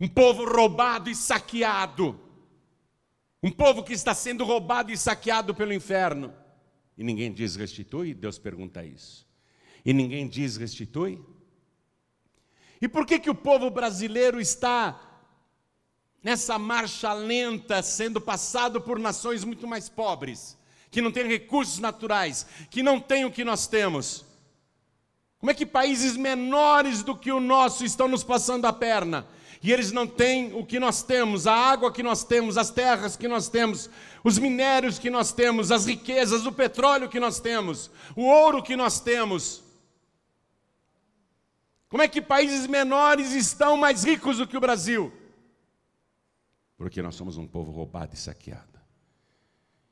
Um povo roubado e saqueado. Um povo que está sendo roubado e saqueado pelo inferno. E ninguém diz restitui? Deus pergunta isso. E ninguém diz restitui? E por que, que o povo brasileiro está nessa marcha lenta, sendo passado por nações muito mais pobres, que não têm recursos naturais, que não têm o que nós temos? Como é que países menores do que o nosso estão nos passando a perna? e eles não têm o que nós temos, a água que nós temos, as terras que nós temos, os minérios que nós temos, as riquezas, o petróleo que nós temos, o ouro que nós temos. Como é que países menores estão mais ricos do que o Brasil? Porque nós somos um povo roubado e saqueado.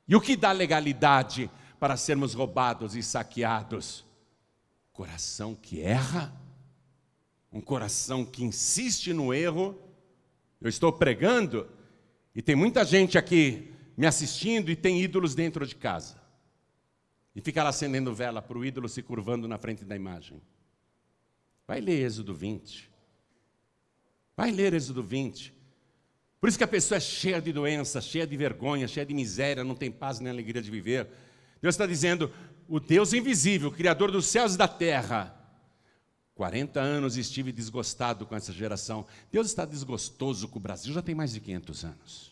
E o que dá legalidade para sermos roubados e saqueados? Coração que erra um coração que insiste no erro. Eu estou pregando e tem muita gente aqui me assistindo e tem ídolos dentro de casa. E fica lá acendendo vela para o ídolo se curvando na frente da imagem. Vai ler Êxodo 20. Vai ler Êxodo 20. Por isso que a pessoa é cheia de doença, cheia de vergonha, cheia de miséria, não tem paz nem alegria de viver. Deus está dizendo: o Deus invisível, Criador dos céus e da terra, 40 anos estive desgostado com essa geração. Deus está desgostoso com o Brasil, já tem mais de 500 anos.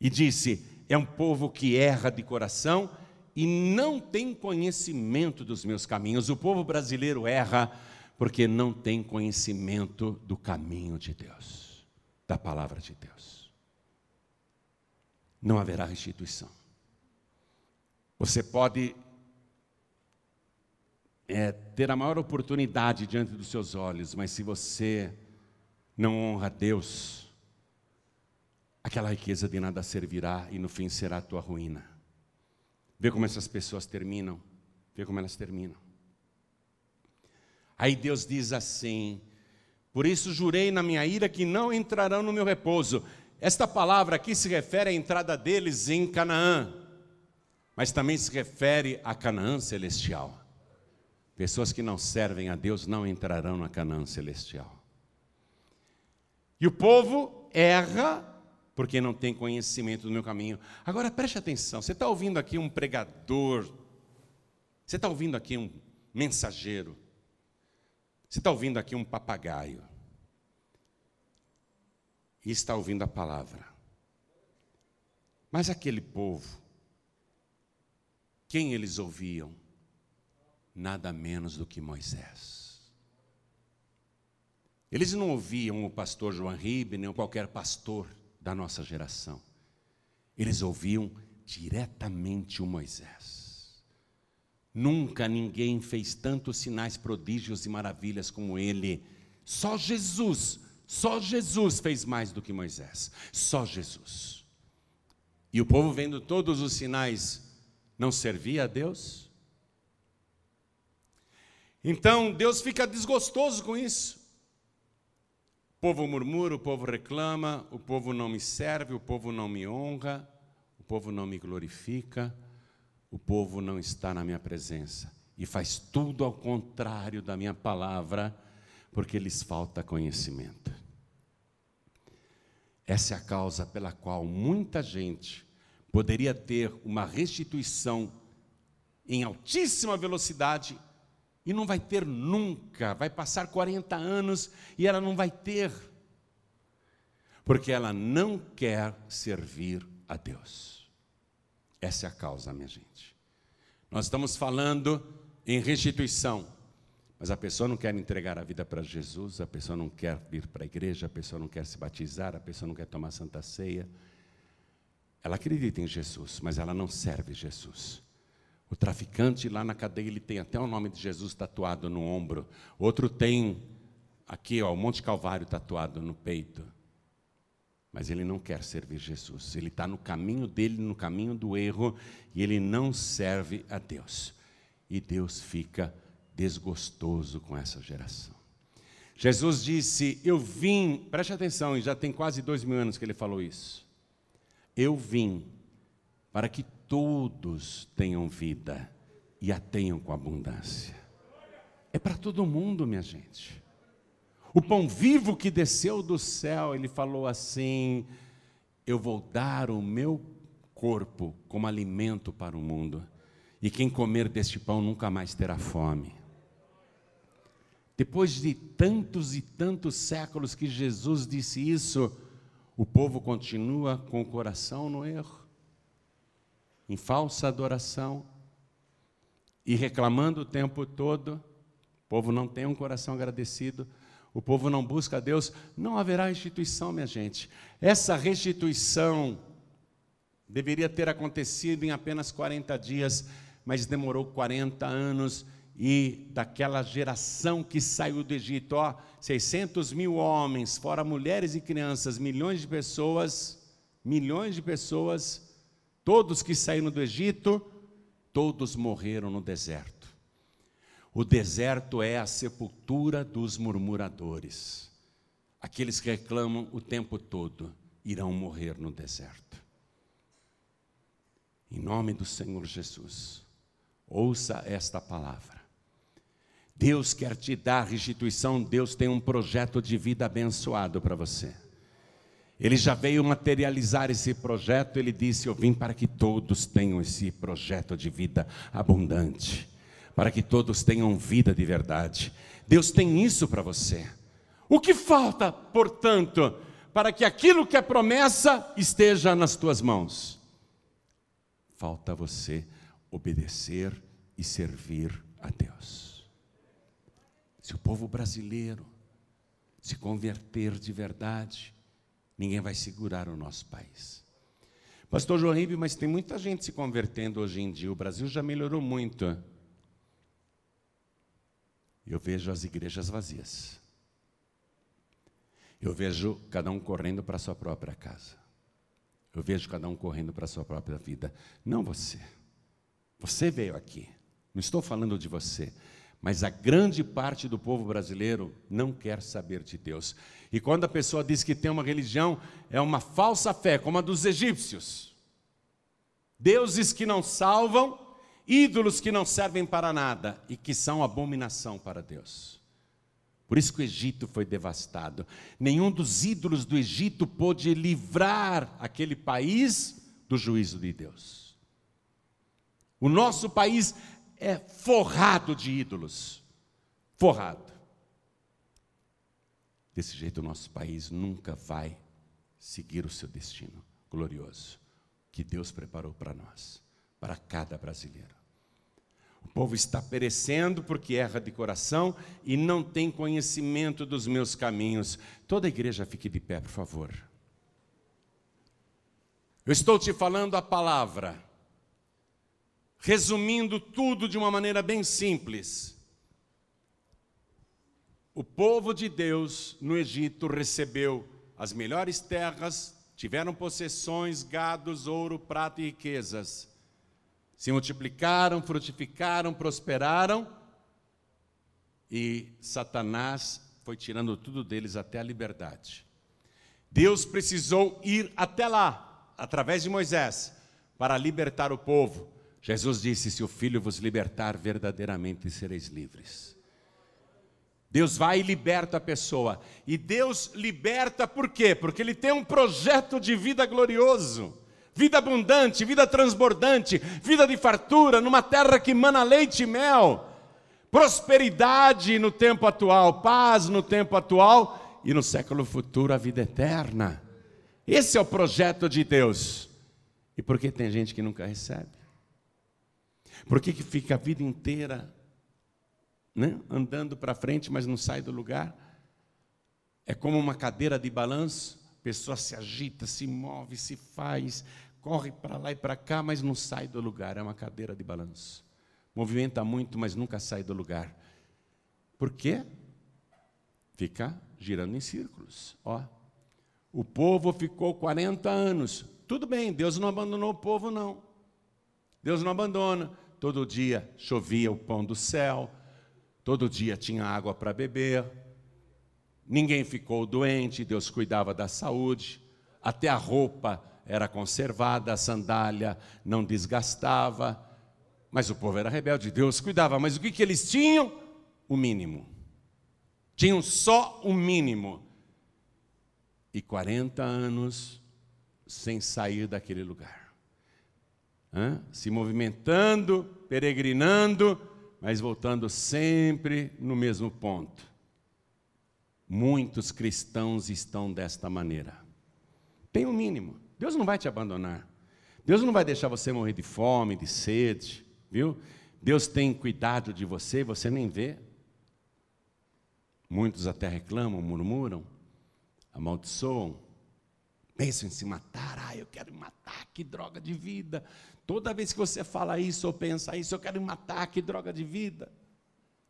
E disse: é um povo que erra de coração e não tem conhecimento dos meus caminhos. O povo brasileiro erra porque não tem conhecimento do caminho de Deus, da palavra de Deus. Não haverá restituição. Você pode é, ter a maior oportunidade diante dos seus olhos, mas se você não honra Deus, aquela riqueza de nada servirá e no fim será a tua ruína. Vê como essas pessoas terminam, vê como elas terminam. Aí Deus diz assim: Por isso jurei na minha ira que não entrarão no meu repouso. Esta palavra aqui se refere à entrada deles em Canaã, mas também se refere a Canaã celestial. Pessoas que não servem a Deus não entrarão na Canaã celestial. E o povo erra porque não tem conhecimento do meu caminho. Agora preste atenção: você está ouvindo aqui um pregador, você está ouvindo aqui um mensageiro, você está ouvindo aqui um papagaio, e está ouvindo a palavra. Mas aquele povo, quem eles ouviam? nada menos do que Moisés. Eles não ouviam o pastor João Ribe, nem qualquer pastor da nossa geração. Eles ouviam diretamente o Moisés. Nunca ninguém fez tantos sinais, prodígios e maravilhas como ele. Só Jesus, só Jesus fez mais do que Moisés. Só Jesus. E o povo vendo todos os sinais, não servia a Deus? Então Deus fica desgostoso com isso. O povo murmura, o povo reclama, o povo não me serve, o povo não me honra, o povo não me glorifica, o povo não está na minha presença e faz tudo ao contrário da minha palavra, porque lhes falta conhecimento. Essa é a causa pela qual muita gente poderia ter uma restituição em altíssima velocidade e não vai ter nunca, vai passar 40 anos e ela não vai ter, porque ela não quer servir a Deus. Essa é a causa, minha gente. Nós estamos falando em restituição, mas a pessoa não quer entregar a vida para Jesus, a pessoa não quer vir para a igreja, a pessoa não quer se batizar, a pessoa não quer tomar santa ceia. Ela acredita em Jesus, mas ela não serve Jesus. O traficante lá na cadeia, ele tem até o nome de Jesus tatuado no ombro. Outro tem aqui, ó, o Monte Calvário tatuado no peito. Mas ele não quer servir Jesus. Ele está no caminho dele, no caminho do erro, e ele não serve a Deus. E Deus fica desgostoso com essa geração. Jesus disse: Eu vim, preste atenção, e já tem quase dois mil anos que ele falou isso. Eu vim para que todos tenham vida e a tenham com abundância. É para todo mundo, minha gente. O pão vivo que desceu do céu, ele falou assim: Eu vou dar o meu corpo como alimento para o mundo, e quem comer deste pão nunca mais terá fome. Depois de tantos e tantos séculos que Jesus disse isso, o povo continua com o coração no erro em falsa adoração e reclamando o tempo todo, o povo não tem um coração agradecido, o povo não busca a Deus, não haverá restituição, minha gente. Essa restituição deveria ter acontecido em apenas 40 dias, mas demorou 40 anos e daquela geração que saiu do Egito, ó, 600 mil homens, fora mulheres e crianças, milhões de pessoas, milhões de pessoas Todos que saíram do Egito, todos morreram no deserto. O deserto é a sepultura dos murmuradores. Aqueles que reclamam o tempo todo irão morrer no deserto. Em nome do Senhor Jesus, ouça esta palavra. Deus quer te dar restituição, Deus tem um projeto de vida abençoado para você. Ele já veio materializar esse projeto, ele disse: Eu vim para que todos tenham esse projeto de vida abundante para que todos tenham vida de verdade. Deus tem isso para você. O que falta, portanto, para que aquilo que é promessa esteja nas tuas mãos? Falta você obedecer e servir a Deus. Se o povo brasileiro se converter de verdade, ninguém vai segurar o nosso país. Pastor João Ribe, mas tem muita gente se convertendo hoje em dia. O Brasil já melhorou muito. Eu vejo as igrejas vazias. Eu vejo cada um correndo para a sua própria casa. Eu vejo cada um correndo para a sua própria vida. Não você. Você veio aqui. Não estou falando de você. Mas a grande parte do povo brasileiro não quer saber de Deus. E quando a pessoa diz que tem uma religião, é uma falsa fé, como a dos egípcios. Deuses que não salvam, ídolos que não servem para nada e que são abominação para Deus. Por isso que o Egito foi devastado. Nenhum dos ídolos do Egito pôde livrar aquele país do juízo de Deus. O nosso país é forrado de ídolos. Forrado. Desse jeito, o nosso país nunca vai seguir o seu destino glorioso que Deus preparou para nós, para cada brasileiro. O povo está perecendo porque erra de coração e não tem conhecimento dos meus caminhos. Toda a igreja fique de pé, por favor. Eu estou te falando a palavra Resumindo tudo de uma maneira bem simples, o povo de Deus no Egito recebeu as melhores terras, tiveram possessões, gados, ouro, prata e riquezas. Se multiplicaram, frutificaram, prosperaram, e Satanás foi tirando tudo deles até a liberdade. Deus precisou ir até lá, através de Moisés, para libertar o povo. Jesus disse: Se o Filho vos libertar, verdadeiramente sereis livres. Deus vai e liberta a pessoa. E Deus liberta por quê? Porque Ele tem um projeto de vida glorioso, vida abundante, vida transbordante, vida de fartura, numa terra que mana leite e mel, prosperidade no tempo atual, paz no tempo atual e no século futuro a vida eterna. Esse é o projeto de Deus. E por que tem gente que nunca recebe? Por que, que fica a vida inteira né, andando para frente, mas não sai do lugar? É como uma cadeira de balanço, a pessoa se agita, se move, se faz, corre para lá e para cá, mas não sai do lugar. É uma cadeira de balanço. Movimenta muito, mas nunca sai do lugar. Por quê? Fica girando em círculos. Ó, o povo ficou 40 anos. Tudo bem, Deus não abandonou o povo, não. Deus não abandona. Todo dia chovia o pão do céu, todo dia tinha água para beber, ninguém ficou doente, Deus cuidava da saúde, até a roupa era conservada, a sandália não desgastava, mas o povo era rebelde, Deus cuidava, mas o que, que eles tinham? O mínimo. Tinham só o mínimo. E 40 anos sem sair daquele lugar se movimentando, peregrinando, mas voltando sempre no mesmo ponto. Muitos cristãos estão desta maneira. Tem o um mínimo. Deus não vai te abandonar. Deus não vai deixar você morrer de fome, de sede, viu? Deus tem cuidado de você, você nem vê. Muitos até reclamam, murmuram, amaldiçoam, pensam em se matar. Ah, eu quero me matar, que droga de vida. Toda vez que você fala isso ou pensa isso, eu quero me matar, que droga de vida,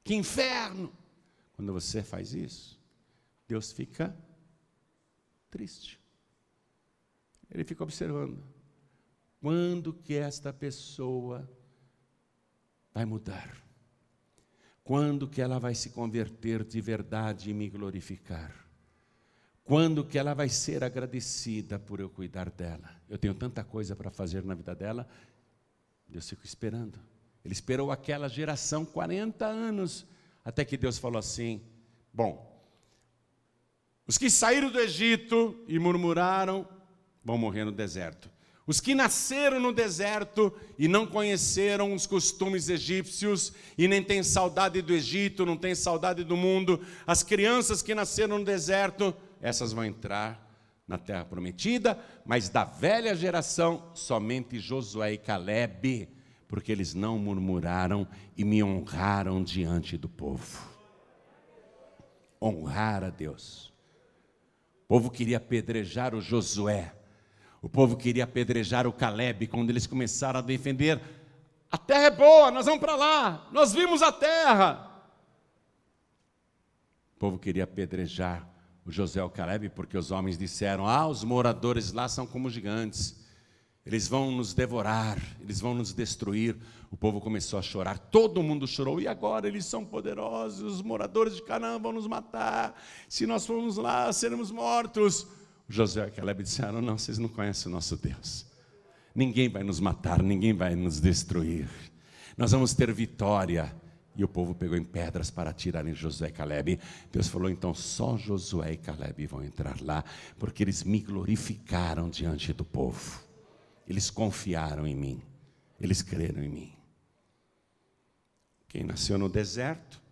que inferno. Quando você faz isso, Deus fica triste. Ele fica observando. Quando que esta pessoa vai mudar? Quando que ela vai se converter de verdade e me glorificar? Quando que ela vai ser agradecida por eu cuidar dela? Eu tenho tanta coisa para fazer na vida dela Deus ficou esperando. Ele esperou aquela geração 40 anos, até que Deus falou assim: Bom, os que saíram do Egito e murmuraram vão morrer no deserto. Os que nasceram no deserto e não conheceram os costumes egípcios e nem têm saudade do Egito, não têm saudade do mundo, as crianças que nasceram no deserto, essas vão entrar na terra prometida, mas da velha geração, somente Josué e Caleb, porque eles não murmuraram e me honraram diante do povo. Honrar a Deus. O povo queria apedrejar o Josué o povo queria apedrejar o Caleb quando eles começaram a defender. A terra é boa, nós vamos para lá, nós vimos a terra. O povo queria apedrejar o José o Caleb porque os homens disseram: Ah, os moradores lá são como gigantes, eles vão nos devorar, eles vão nos destruir. O povo começou a chorar, todo mundo chorou, e agora eles são poderosos, os moradores de Canaã vão nos matar, se nós formos lá, seremos mortos. Josué e Caleb disseram: Não, vocês não conhecem o nosso Deus. Ninguém vai nos matar, ninguém vai nos destruir. Nós vamos ter vitória. E o povo pegou em pedras para atirar em Josué e Caleb. Deus falou: então só Josué e Caleb vão entrar lá, porque eles me glorificaram diante do povo. Eles confiaram em mim, eles creram em mim. Quem nasceu no deserto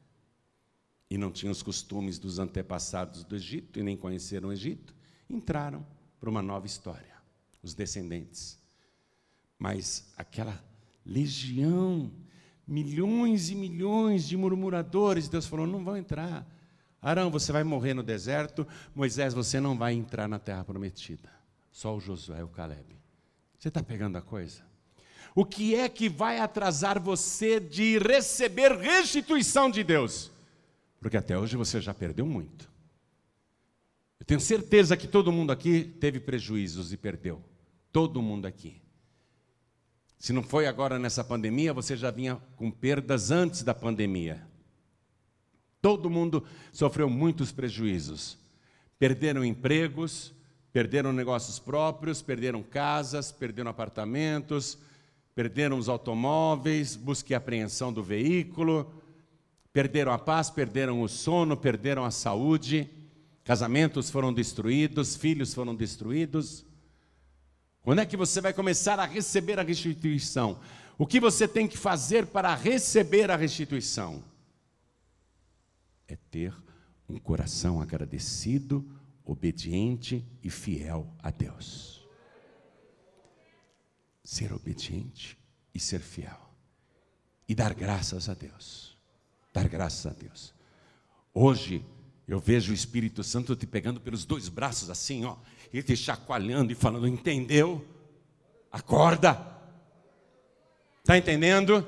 e não tinha os costumes dos antepassados do Egito e nem conheceram o Egito, entraram para uma nova história, os descendentes. Mas aquela legião, milhões e milhões de murmuradores, Deus falou: não vão entrar. Arão, você vai morrer no deserto. Moisés, você não vai entrar na terra prometida. Só o Josué e o Caleb. Você está pegando a coisa? O que é que vai atrasar você de receber restituição de Deus? Porque até hoje você já perdeu muito. Eu tenho certeza que todo mundo aqui teve prejuízos e perdeu. Todo mundo aqui. Se não foi agora nessa pandemia, você já vinha com perdas antes da pandemia. Todo mundo sofreu muitos prejuízos. Perderam empregos, perderam negócios próprios, perderam casas, perderam apartamentos, perderam os automóveis, busca e apreensão do veículo, perderam a paz, perderam o sono, perderam a saúde. Casamentos foram destruídos, filhos foram destruídos. Quando é que você vai começar a receber a restituição? O que você tem que fazer para receber a restituição? É ter um coração agradecido, obediente e fiel a Deus. Ser obediente e ser fiel. E dar graças a Deus. Dar graças a Deus. Hoje, eu vejo o Espírito Santo te pegando pelos dois braços assim, ó, e te chacoalhando e falando: entendeu? Acorda. Está entendendo?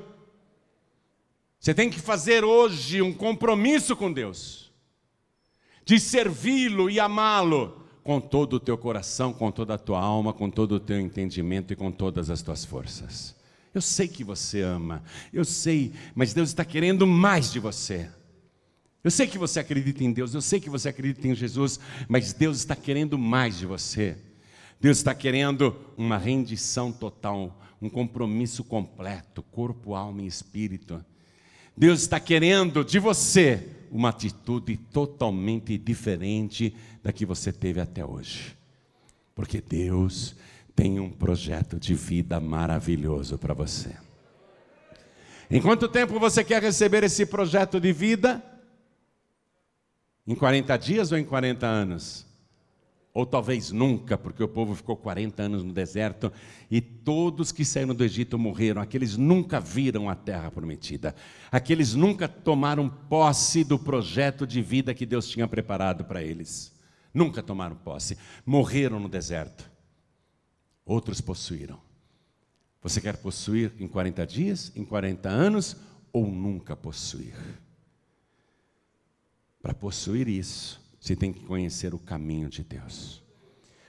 Você tem que fazer hoje um compromisso com Deus, de servi-lo e amá-lo com todo o teu coração, com toda a tua alma, com todo o teu entendimento e com todas as tuas forças. Eu sei que você ama, eu sei, mas Deus está querendo mais de você. Eu sei que você acredita em Deus, eu sei que você acredita em Jesus, mas Deus está querendo mais de você. Deus está querendo uma rendição total, um compromisso completo, corpo, alma e espírito. Deus está querendo de você uma atitude totalmente diferente da que você teve até hoje. Porque Deus tem um projeto de vida maravilhoso para você. Em quanto tempo você quer receber esse projeto de vida? Em 40 dias ou em 40 anos? Ou talvez nunca, porque o povo ficou 40 anos no deserto e todos que saíram do Egito morreram. Aqueles nunca viram a terra prometida. Aqueles nunca tomaram posse do projeto de vida que Deus tinha preparado para eles. Nunca tomaram posse. Morreram no deserto. Outros possuíram. Você quer possuir em 40 dias, em 40 anos ou nunca possuir? Para possuir isso, você tem que conhecer o caminho de Deus,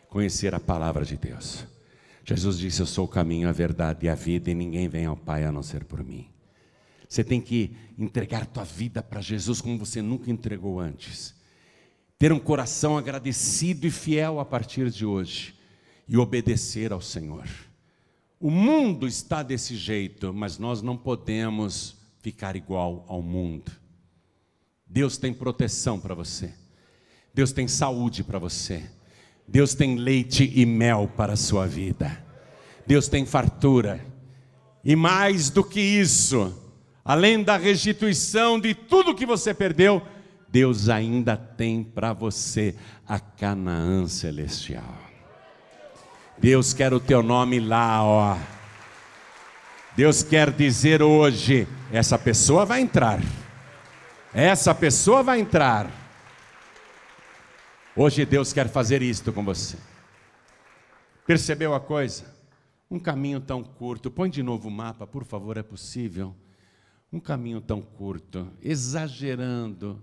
conhecer a palavra de Deus. Jesus disse: Eu sou o caminho, a verdade e a vida, e ninguém vem ao Pai a não ser por mim. Você tem que entregar tua vida para Jesus como você nunca entregou antes. Ter um coração agradecido e fiel a partir de hoje e obedecer ao Senhor. O mundo está desse jeito, mas nós não podemos ficar igual ao mundo. Deus tem proteção para você. Deus tem saúde para você. Deus tem leite e mel para a sua vida. Deus tem fartura. E mais do que isso, além da restituição de tudo que você perdeu, Deus ainda tem para você a Canaã celestial. Deus quer o teu nome lá, ó. Deus quer dizer hoje: essa pessoa vai entrar. Essa pessoa vai entrar. Hoje Deus quer fazer isto com você. Percebeu a coisa? Um caminho tão curto. Põe de novo o mapa, por favor, é possível. Um caminho tão curto, exagerando,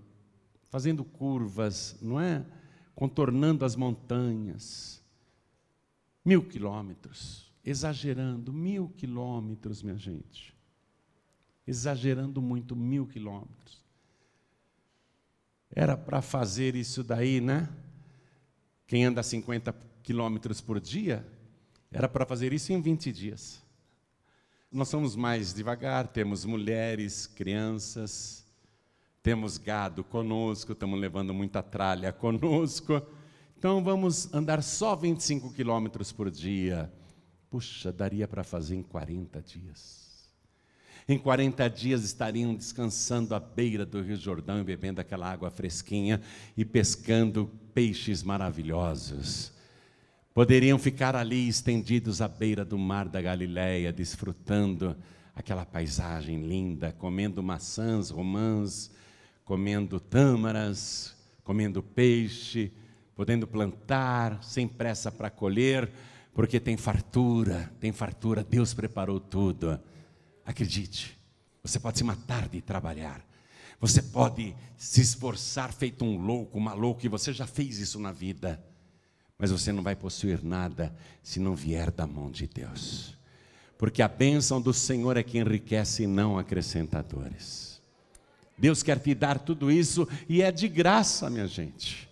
fazendo curvas, não é? Contornando as montanhas. Mil quilômetros, exagerando, mil quilômetros, minha gente. Exagerando muito, mil quilômetros. Era para fazer isso daí, né? Quem anda 50 quilômetros por dia, era para fazer isso em 20 dias. Nós somos mais devagar, temos mulheres, crianças, temos gado conosco, estamos levando muita tralha conosco. Então vamos andar só 25 quilômetros por dia. Puxa, daria para fazer em 40 dias. Em 40 dias estariam descansando à beira do Rio Jordão e bebendo aquela água fresquinha e pescando peixes maravilhosos. Poderiam ficar ali estendidos à beira do mar da Galileia, desfrutando aquela paisagem linda, comendo maçãs, romãs, comendo tâmaras, comendo peixe, podendo plantar sem pressa para colher, porque tem fartura, tem fartura, Deus preparou tudo. Acredite, você pode se matar de trabalhar. Você pode se esforçar feito um louco, uma louca, e você já fez isso na vida. Mas você não vai possuir nada se não vier da mão de Deus. Porque a bênção do Senhor é que enriquece e não acrescenta dores. Deus quer te dar tudo isso e é de graça, minha gente.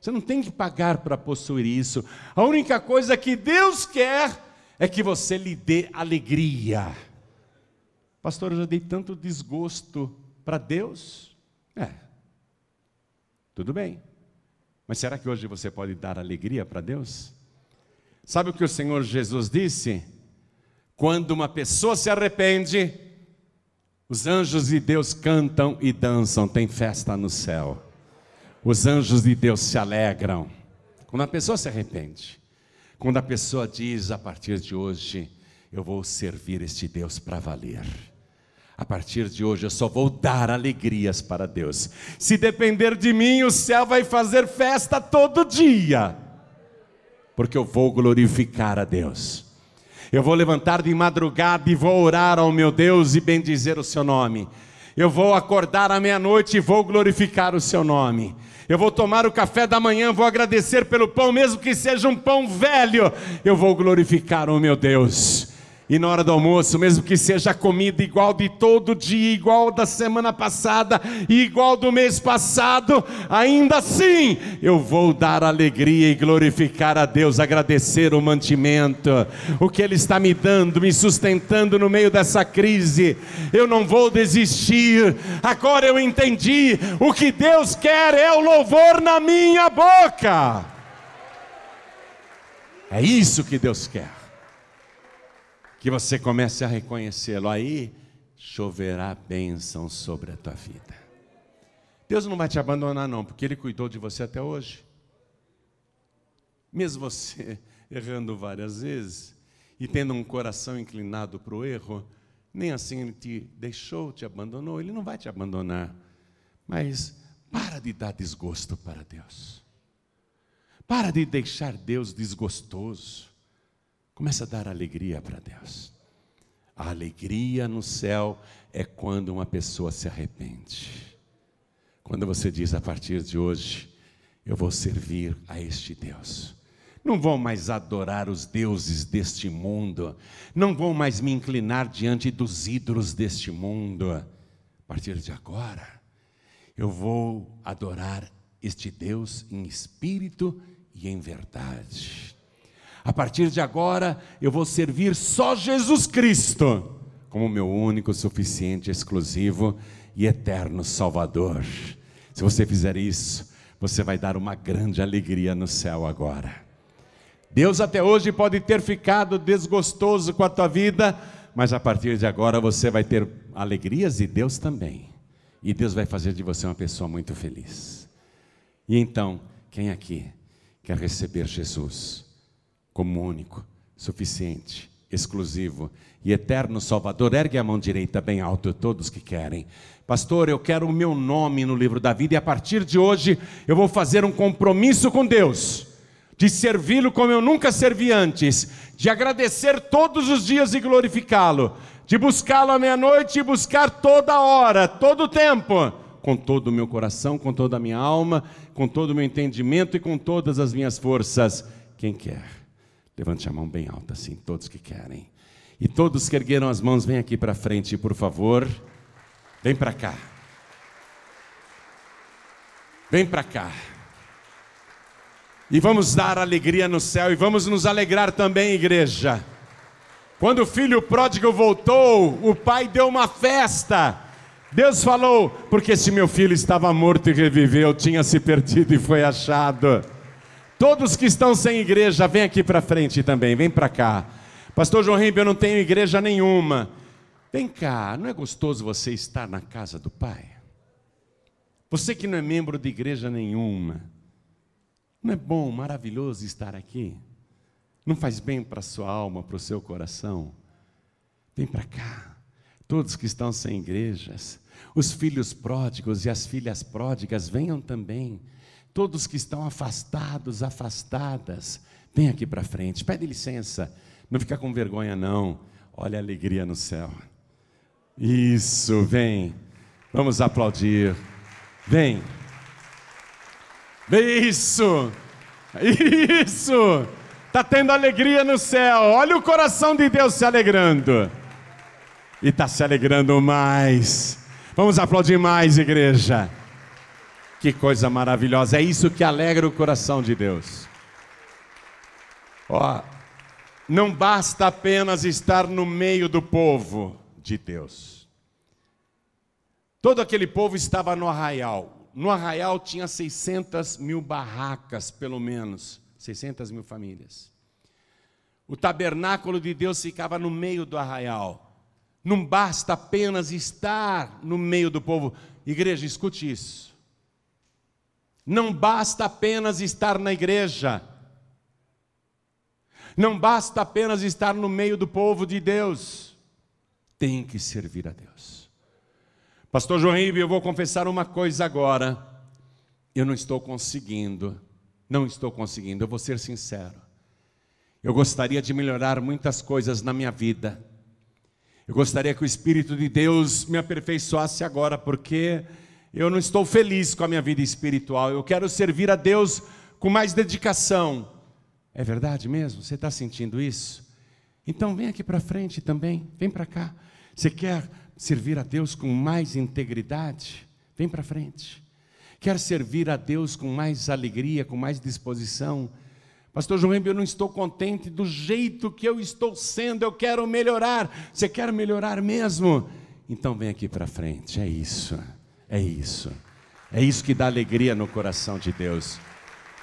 Você não tem que pagar para possuir isso. A única coisa que Deus quer é que você lhe dê alegria. Pastor, eu já dei tanto desgosto para Deus. É, tudo bem. Mas será que hoje você pode dar alegria para Deus? Sabe o que o Senhor Jesus disse? Quando uma pessoa se arrepende, os anjos de Deus cantam e dançam, tem festa no céu. Os anjos de Deus se alegram. Quando a pessoa se arrepende, quando a pessoa diz a partir de hoje, eu vou servir este Deus para valer. A partir de hoje eu só vou dar alegrias para Deus. Se depender de mim, o céu vai fazer festa todo dia, porque eu vou glorificar a Deus. Eu vou levantar de madrugada e vou orar ao meu Deus e bendizer o seu nome. Eu vou acordar à meia-noite e vou glorificar o seu nome. Eu vou tomar o café da manhã, vou agradecer pelo pão, mesmo que seja um pão velho, eu vou glorificar o meu Deus. E na hora do almoço, mesmo que seja comida igual de todo dia, igual da semana passada igual do mês passado, ainda assim eu vou dar alegria e glorificar a Deus, agradecer o mantimento, o que Ele está me dando, me sustentando no meio dessa crise. Eu não vou desistir. Agora eu entendi: o que Deus quer é o louvor na minha boca. É isso que Deus quer que você comece a reconhecê-lo, aí choverá bênção sobre a tua vida. Deus não vai te abandonar, não, porque Ele cuidou de você até hoje. Mesmo você errando várias vezes e tendo um coração inclinado para o erro, nem assim Ele te deixou, te abandonou, Ele não vai te abandonar. Mas para de dar desgosto para Deus. Para de deixar Deus desgostoso. Começa a dar alegria para Deus. A alegria no céu é quando uma pessoa se arrepende. Quando você diz a partir de hoje, eu vou servir a este Deus. Não vou mais adorar os deuses deste mundo, não vou mais me inclinar diante dos ídolos deste mundo. A partir de agora, eu vou adorar este Deus em espírito e em verdade. A partir de agora, eu vou servir só Jesus Cristo como meu único, suficiente, exclusivo e eterno Salvador. Se você fizer isso, você vai dar uma grande alegria no céu agora. Deus até hoje pode ter ficado desgostoso com a tua vida, mas a partir de agora você vai ter alegrias e Deus também. E Deus vai fazer de você uma pessoa muito feliz. E então, quem aqui quer receber Jesus como único, suficiente, exclusivo e eterno Salvador? Ergue a mão direita bem alto, todos que querem. Pastor, eu quero o meu nome no livro da vida e a partir de hoje eu vou fazer um compromisso com Deus de servi-lo como eu nunca servi antes, de agradecer todos os dias e glorificá-lo, de buscá-lo à meia-noite e buscar toda hora, todo tempo, com todo o meu coração, com toda a minha alma, com todo o meu entendimento e com todas as minhas forças. Quem quer? Levante a mão bem alta, assim, todos que querem. E todos que ergueram as mãos, vem aqui para frente, por favor. Vem para cá. Vem para cá. E vamos dar alegria no céu e vamos nos alegrar também, igreja. Quando o filho pródigo voltou, o pai deu uma festa. Deus falou: porque se meu filho estava morto e reviveu, tinha se perdido e foi achado. Todos que estão sem igreja, vem aqui para frente também, vem para cá. Pastor João Ribeiro, eu não tenho igreja nenhuma. Vem cá, não é gostoso você estar na casa do Pai? Você que não é membro de igreja nenhuma, não é bom, maravilhoso estar aqui? Não faz bem para a sua alma, para o seu coração? Vem para cá. Todos que estão sem igrejas, os filhos pródigos e as filhas pródigas, venham também. Todos que estão afastados, afastadas, vem aqui para frente. Pede licença. Não fica com vergonha, não. Olha a alegria no céu. Isso, vem. Vamos aplaudir. Vem. Isso! Isso! Está tendo alegria no céu. Olha o coração de Deus se alegrando. E está se alegrando mais. Vamos aplaudir mais, igreja. Que coisa maravilhosa. É isso que alegra o coração de Deus. Ó, não basta apenas estar no meio do povo de Deus. Todo aquele povo estava no arraial. No arraial tinha 600 mil barracas, pelo menos, 600 mil famílias. O tabernáculo de Deus ficava no meio do arraial. Não basta apenas estar no meio do povo. Igreja, escute isso. Não basta apenas estar na igreja. Não basta apenas estar no meio do povo de Deus. Tem que servir a Deus. Pastor João Ribeiro, eu vou confessar uma coisa agora. Eu não estou conseguindo, não estou conseguindo, eu vou ser sincero. Eu gostaria de melhorar muitas coisas na minha vida. Eu gostaria que o Espírito de Deus me aperfeiçoasse agora, porque eu não estou feliz com a minha vida espiritual. Eu quero servir a Deus com mais dedicação. É verdade mesmo? Você está sentindo isso? Então vem aqui para frente também, vem para cá. Você quer servir a Deus com mais integridade? Vem para frente. Quer servir a Deus com mais alegria, com mais disposição? Pastor João, eu não estou contente do jeito que eu estou sendo, eu quero melhorar. Você quer melhorar mesmo? Então vem aqui para frente. É isso, é isso. É isso que dá alegria no coração de Deus.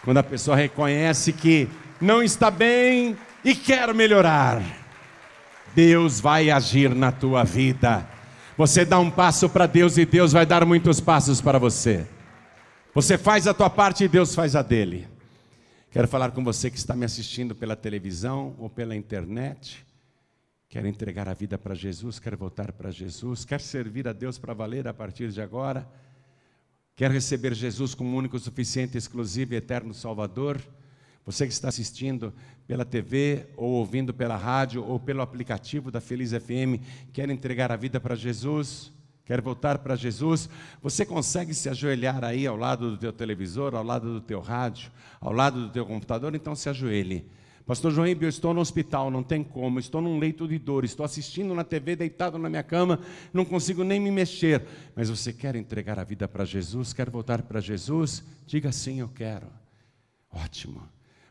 Quando a pessoa reconhece que não está bem e quer melhorar, Deus vai agir na tua vida. Você dá um passo para Deus e Deus vai dar muitos passos para você. Você faz a tua parte e Deus faz a dele. Quero falar com você que está me assistindo pela televisão ou pela internet. Quer entregar a vida para Jesus, quer voltar para Jesus, quer servir a Deus para valer a partir de agora. Quer receber Jesus como único, suficiente, exclusivo e eterno Salvador. Você que está assistindo pela TV, ou ouvindo pela rádio, ou pelo aplicativo da Feliz FM, quer entregar a vida para Jesus, quer voltar para Jesus, você consegue se ajoelhar aí ao lado do teu televisor, ao lado do teu rádio, ao lado do teu computador? Então se ajoelhe. Pastor João, eu estou no hospital, não tem como, estou num leito de dor, estou assistindo na TV, deitado na minha cama, não consigo nem me mexer. Mas você quer entregar a vida para Jesus, quer voltar para Jesus? Diga sim, eu quero. Ótimo.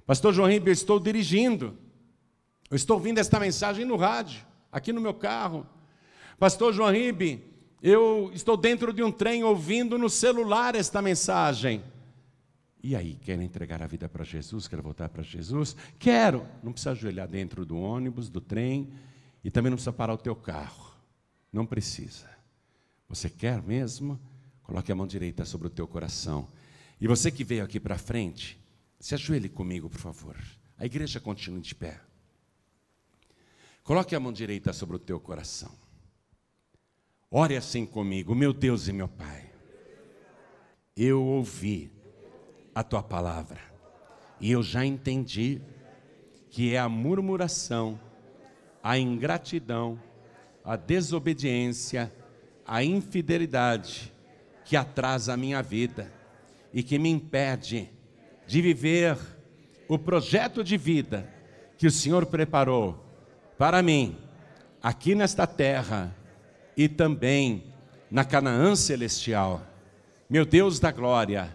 Pastor João eu estou dirigindo. Eu estou ouvindo esta mensagem no rádio, aqui no meu carro. Pastor João Ribe, eu estou dentro de um trem ouvindo no celular esta mensagem. E aí, quer entregar a vida para Jesus? Quer voltar para Jesus? Quero. Não precisa ajoelhar dentro do ônibus, do trem, e também não precisa parar o teu carro. Não precisa. Você quer mesmo? Coloque a mão direita sobre o teu coração. E você que veio aqui para frente, se ajoelhe comigo, por favor. A igreja continua de pé. Coloque a mão direita sobre o teu coração. Ore assim comigo, meu Deus e meu Pai. Eu ouvi a tua palavra e eu já entendi que é a murmuração, a ingratidão, a desobediência, a infidelidade que atrasa a minha vida e que me impede de viver o projeto de vida que o Senhor preparou para mim aqui nesta terra e também na Canaã celestial. Meu Deus da glória,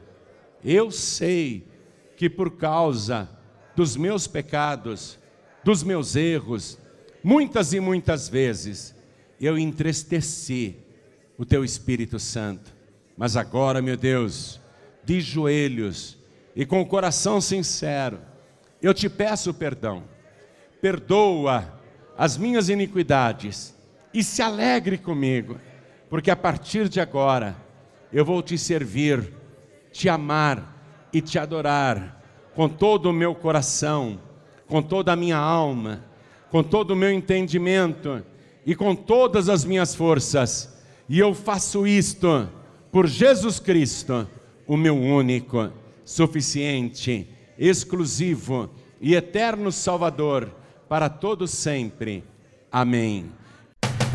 eu sei que por causa dos meus pecados, dos meus erros, muitas e muitas vezes eu entristeci o teu Espírito Santo. Mas agora, meu Deus, de joelhos e com o coração sincero, eu te peço perdão. Perdoa as minhas iniquidades e se alegre comigo, porque a partir de agora eu vou te servir, te amar e te adorar com todo o meu coração, com toda a minha alma, com todo o meu entendimento e com todas as minhas forças. E eu faço isto por Jesus Cristo, o meu único, suficiente, exclusivo e eterno Salvador para todos sempre. Amém.